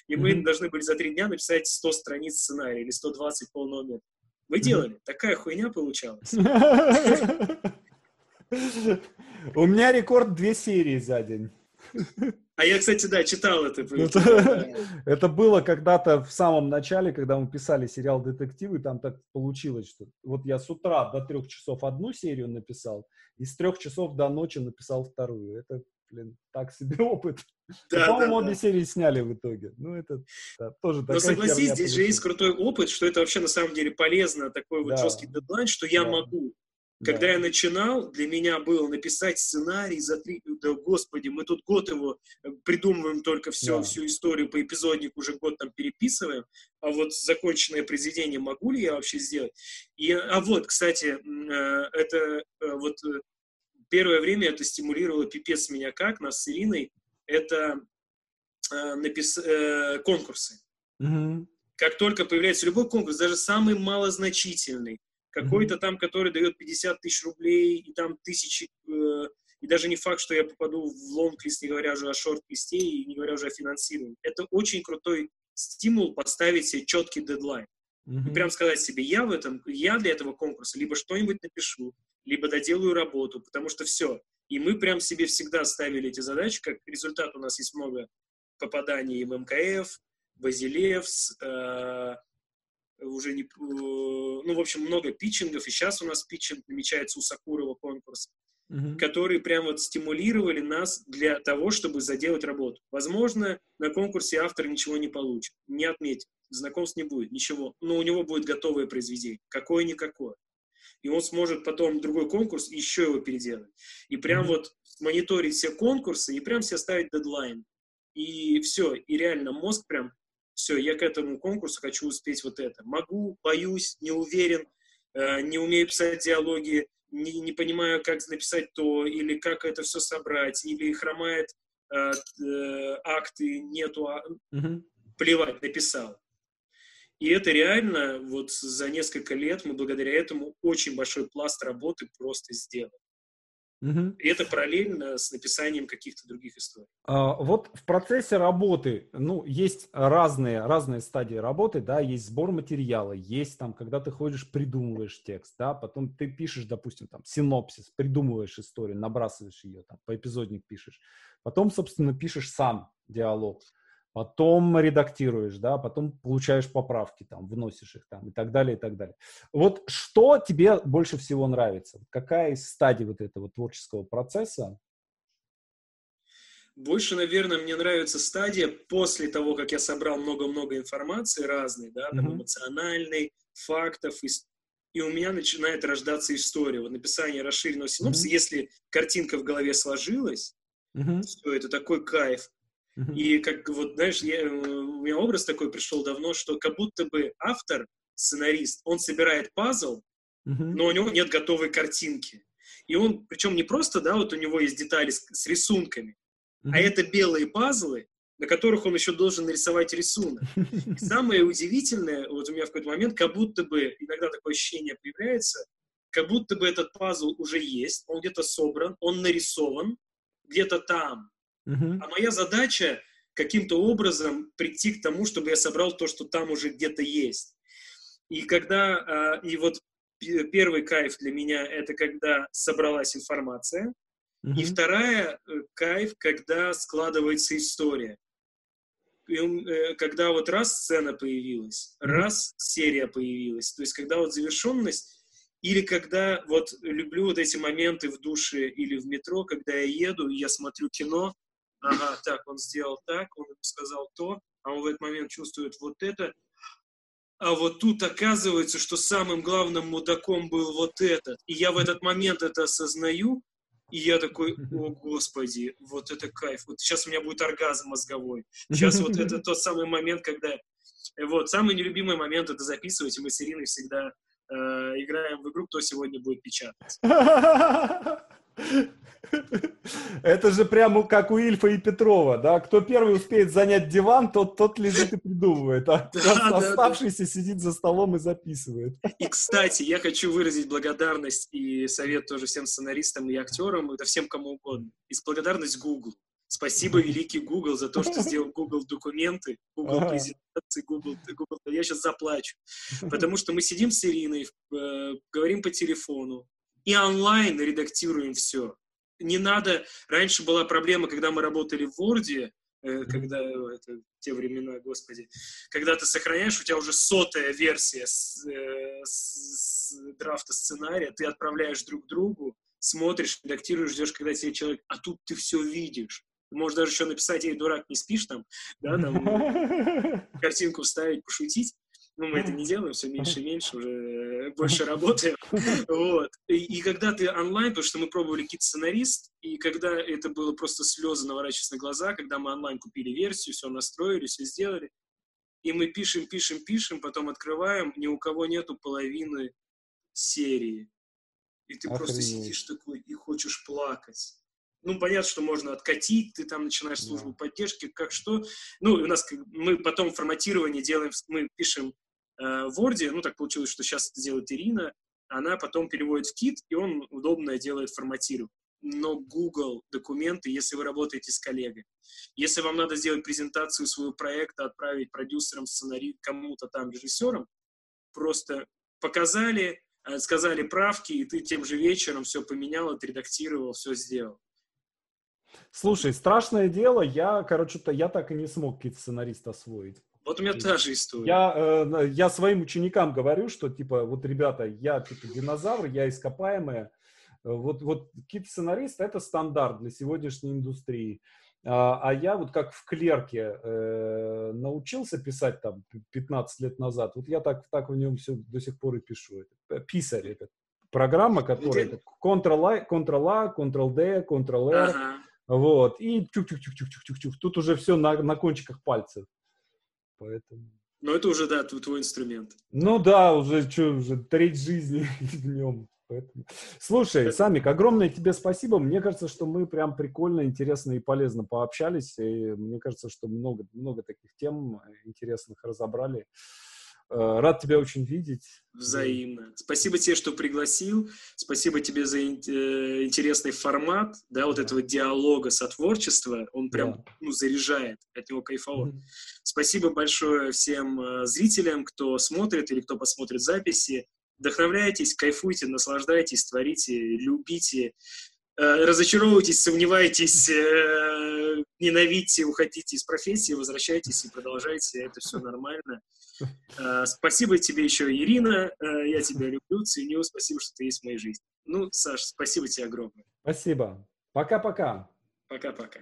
[SPEAKER 2] и mm-hmm. мы должны были за три дня написать 100 страниц сценария или 120 полного метра. Мы делали. Такая хуйня получалась.
[SPEAKER 1] У меня рекорд две серии за день.
[SPEAKER 2] А я, кстати, да, читал это.
[SPEAKER 1] Это было когда-то в самом начале, когда мы писали сериал «Детективы», там так получилось, что вот я с утра до трех часов одну серию написал, и с трех часов до ночи написал вторую. Это, блин, так себе опыт. Да, По-моему, да, обе серии сняли в итоге. Ну, это да, тоже
[SPEAKER 2] Но согласись, здесь же есть крутой опыт, что это вообще на самом деле полезно, такой вот жесткий дедлайн, что я могу когда да. я начинал, для меня было написать сценарий за три... Да, господи, мы тут год его э, придумываем только все, да. всю историю по эпизодник уже год там переписываем, а вот законченное произведение могу ли я вообще сделать? И, а вот, кстати, э, это э, вот первое время это стимулировало пипец меня как, нас с Ириной, это напис... конкурсы. Угу. Как только появляется любой конкурс, даже самый малозначительный, какой-то там, который дает 50 тысяч рублей, и там тысячи, э, и даже не факт, что я попаду в лонг-лист, не говоря уже о шорт-листе, и не говоря уже о финансировании. Это очень крутой стимул поставить себе четкий дедлайн. Mm-hmm. И прям сказать себе, я в этом, я для этого конкурса либо что-нибудь напишу, либо доделаю работу, потому что все. И мы прям себе всегда ставили эти задачи, как результат у нас есть много попаданий в МКФ, Базилевс, э, уже не... Э, ну, в общем, много питчингов, и сейчас у нас питчинг намечается у Сакурова конкурс, uh-huh. которые прям вот стимулировали нас для того, чтобы заделать работу. Возможно, на конкурсе автор ничего не получит, не отметит, знакомств не будет, ничего, но у него будет готовое произведение, какое-никакое. И он сможет потом другой конкурс еще его переделать. И прям uh-huh. вот мониторить все конкурсы и прям себе ставить дедлайн. И все, и реально мозг прям все, я к этому конкурсу хочу успеть вот это. Могу, боюсь, не уверен, э, не умею писать диалоги, не, не понимаю, как написать то, или как это все собрать, или хромает э, э, акты, нету, а... угу. плевать, написал. И это реально, вот за несколько лет мы благодаря этому очень большой пласт работы просто сделали. Угу. И это параллельно с написанием каких-то других историй.
[SPEAKER 1] А, вот в процессе работы, ну, есть разные, разные стадии работы, да, есть сбор материала, есть там, когда ты ходишь, придумываешь текст, да, потом ты пишешь, допустим, там, синопсис, придумываешь историю, набрасываешь ее, там, по эпизодник пишешь. Потом, собственно, пишешь сам диалог потом редактируешь, да, потом получаешь поправки, там, вносишь их там и так далее, и так далее. Вот что тебе больше всего нравится? Какая из стадий вот этого творческого процесса?
[SPEAKER 2] Больше, наверное, мне нравится стадия после того, как я собрал много-много информации разной, да, там, mm-hmm. эмоциональной, фактов, и, и у меня начинает рождаться история. Вот написание расширенного синопсиса, mm-hmm. если картинка в голове сложилась, mm-hmm. все, это такой кайф. И как вот, знаешь, я, э, у меня образ такой пришел давно, что как будто бы автор, сценарист, он собирает пазл, но у него нет готовой картинки. И он, причем не просто, да, вот у него есть детали с, с рисунками, а это белые пазлы, на которых он еще должен нарисовать рисунок. И самое удивительное, вот у меня в какой-то момент, как будто бы, иногда такое ощущение появляется, как будто бы этот пазл уже есть, он где-то собран, он нарисован, где-то там, Uh-huh. А моя задача каким-то образом прийти к тому, чтобы я собрал то, что там уже где-то есть. И когда, а, и вот первый кайф для меня это когда собралась информация, uh-huh. и вторая э, кайф, когда складывается история. И, э, когда вот раз сцена появилась, uh-huh. раз серия появилась, то есть когда вот завершенность, или когда вот люблю вот эти моменты в душе или в метро, когда я еду, и я смотрю кино, ага, так, он сделал так, он сказал то, а он в этот момент чувствует вот это, а вот тут оказывается, что самым главным мудаком был вот этот. И я в этот момент это осознаю, И я такой, о господи, вот это кайф. Вот сейчас у меня будет оргазм мозговой. Сейчас вот это тот самый момент, когда... Вот, самый нелюбимый момент это записывать, и мы с Ириной всегда э, играем в игру, кто сегодня будет печатать.
[SPEAKER 1] Это же прямо как у Ильфа и Петрова, да? Кто первый успеет занять диван, тот, тот лежит и придумывает, а да, оставшийся да. сидит за столом и записывает.
[SPEAKER 2] И, кстати, я хочу выразить благодарность и совет тоже всем сценаристам и актерам, это всем кому угодно. И благодарность Google. Спасибо, великий Google, за то, что сделал Google документы, Google ага. презентации, Google, Google. Я сейчас заплачу. Потому что мы сидим с Ириной, э, говорим по телефону и онлайн редактируем все не надо... Раньше была проблема, когда мы работали в Word, э, когда это те времена, господи, когда ты сохраняешь, у тебя уже сотая версия с, э, с, с драфта сценария, ты отправляешь друг другу, смотришь, редактируешь, ждешь, когда тебе человек, а тут ты все видишь. Можешь даже еще написать, ей дурак, не спишь там, да, там, картинку вставить, пошутить. Ну, мы это не делаем, все меньше и меньше, уже э, больше работаем. Вот. И, и когда ты онлайн, потому что мы пробовали кит сценарист, и когда это было просто слезы наворачиваться на глаза, когда мы онлайн купили версию, все настроили, все сделали, и мы пишем, пишем, пишем, потом открываем, ни у кого нету половины серии. И ты Охренеть. просто сидишь такой и хочешь плакать. Ну, понятно, что можно откатить, ты там начинаешь службу да. поддержки, как что. Ну, у нас мы потом форматирование делаем, мы пишем в Word, ну, так получилось, что сейчас это делает Ирина, она потом переводит в кит, и он удобно делает форматирование. Но Google документы, если вы работаете с коллегой, если вам надо сделать презентацию своего проекта, отправить продюсерам, сценаристам, кому-то там, режиссерам, просто показали, э, сказали правки, и ты тем же вечером все поменял, отредактировал, все сделал.
[SPEAKER 1] Слушай, страшное дело, я, короче, я так и не смог кит-сценарист освоить.
[SPEAKER 2] Вот у меня та же история.
[SPEAKER 1] Я, э, я своим ученикам говорю, что, типа, вот, ребята, я, типа, динозавр, я ископаемая. Вот, вот кит-сценарист – это стандарт для сегодняшней индустрии. А, а я вот как в клерке э, научился писать там 15 лет назад, вот я так, так в нем все до сих пор и пишу. Это, писарь это программа, которая Ctrl-A, Ctrl-A, Ctrl-D, Ctrl-R, ага. вот, и чук-чук-чук-чук-чук-чук. Тут уже все на, на кончиках пальцев. Поэтому...
[SPEAKER 2] Но это уже, да, твой инструмент.
[SPEAKER 1] Ну да, уже, что, уже треть жизни в нем. Поэтому... Слушай, Самик, огромное тебе спасибо. Мне кажется, что мы прям прикольно, интересно и полезно пообщались. И мне кажется, что много, много таких тем интересных разобрали. Э, рад тебя очень видеть.
[SPEAKER 2] Взаимно. Спасибо тебе, что пригласил. Спасибо тебе за э, интересный формат, да, вот этого диалога сотворчества. Он прям, да. ну, заряжает, от него кайфово. Mm-hmm. Спасибо большое всем э, зрителям, кто смотрит или кто посмотрит записи. Вдохновляйтесь, кайфуйте, наслаждайтесь, творите, любите, разочаровывайтесь, сомневайтесь, ненавидьте, уходите из профессии, возвращайтесь и продолжайте. Это все нормально. Э, спасибо тебе еще, Ирина. Э, я тебя люблю, ценю. Спасибо, что ты есть в моей жизни. Ну, Саш, спасибо тебе огромное.
[SPEAKER 1] Спасибо. Пока-пока.
[SPEAKER 2] Пока-пока.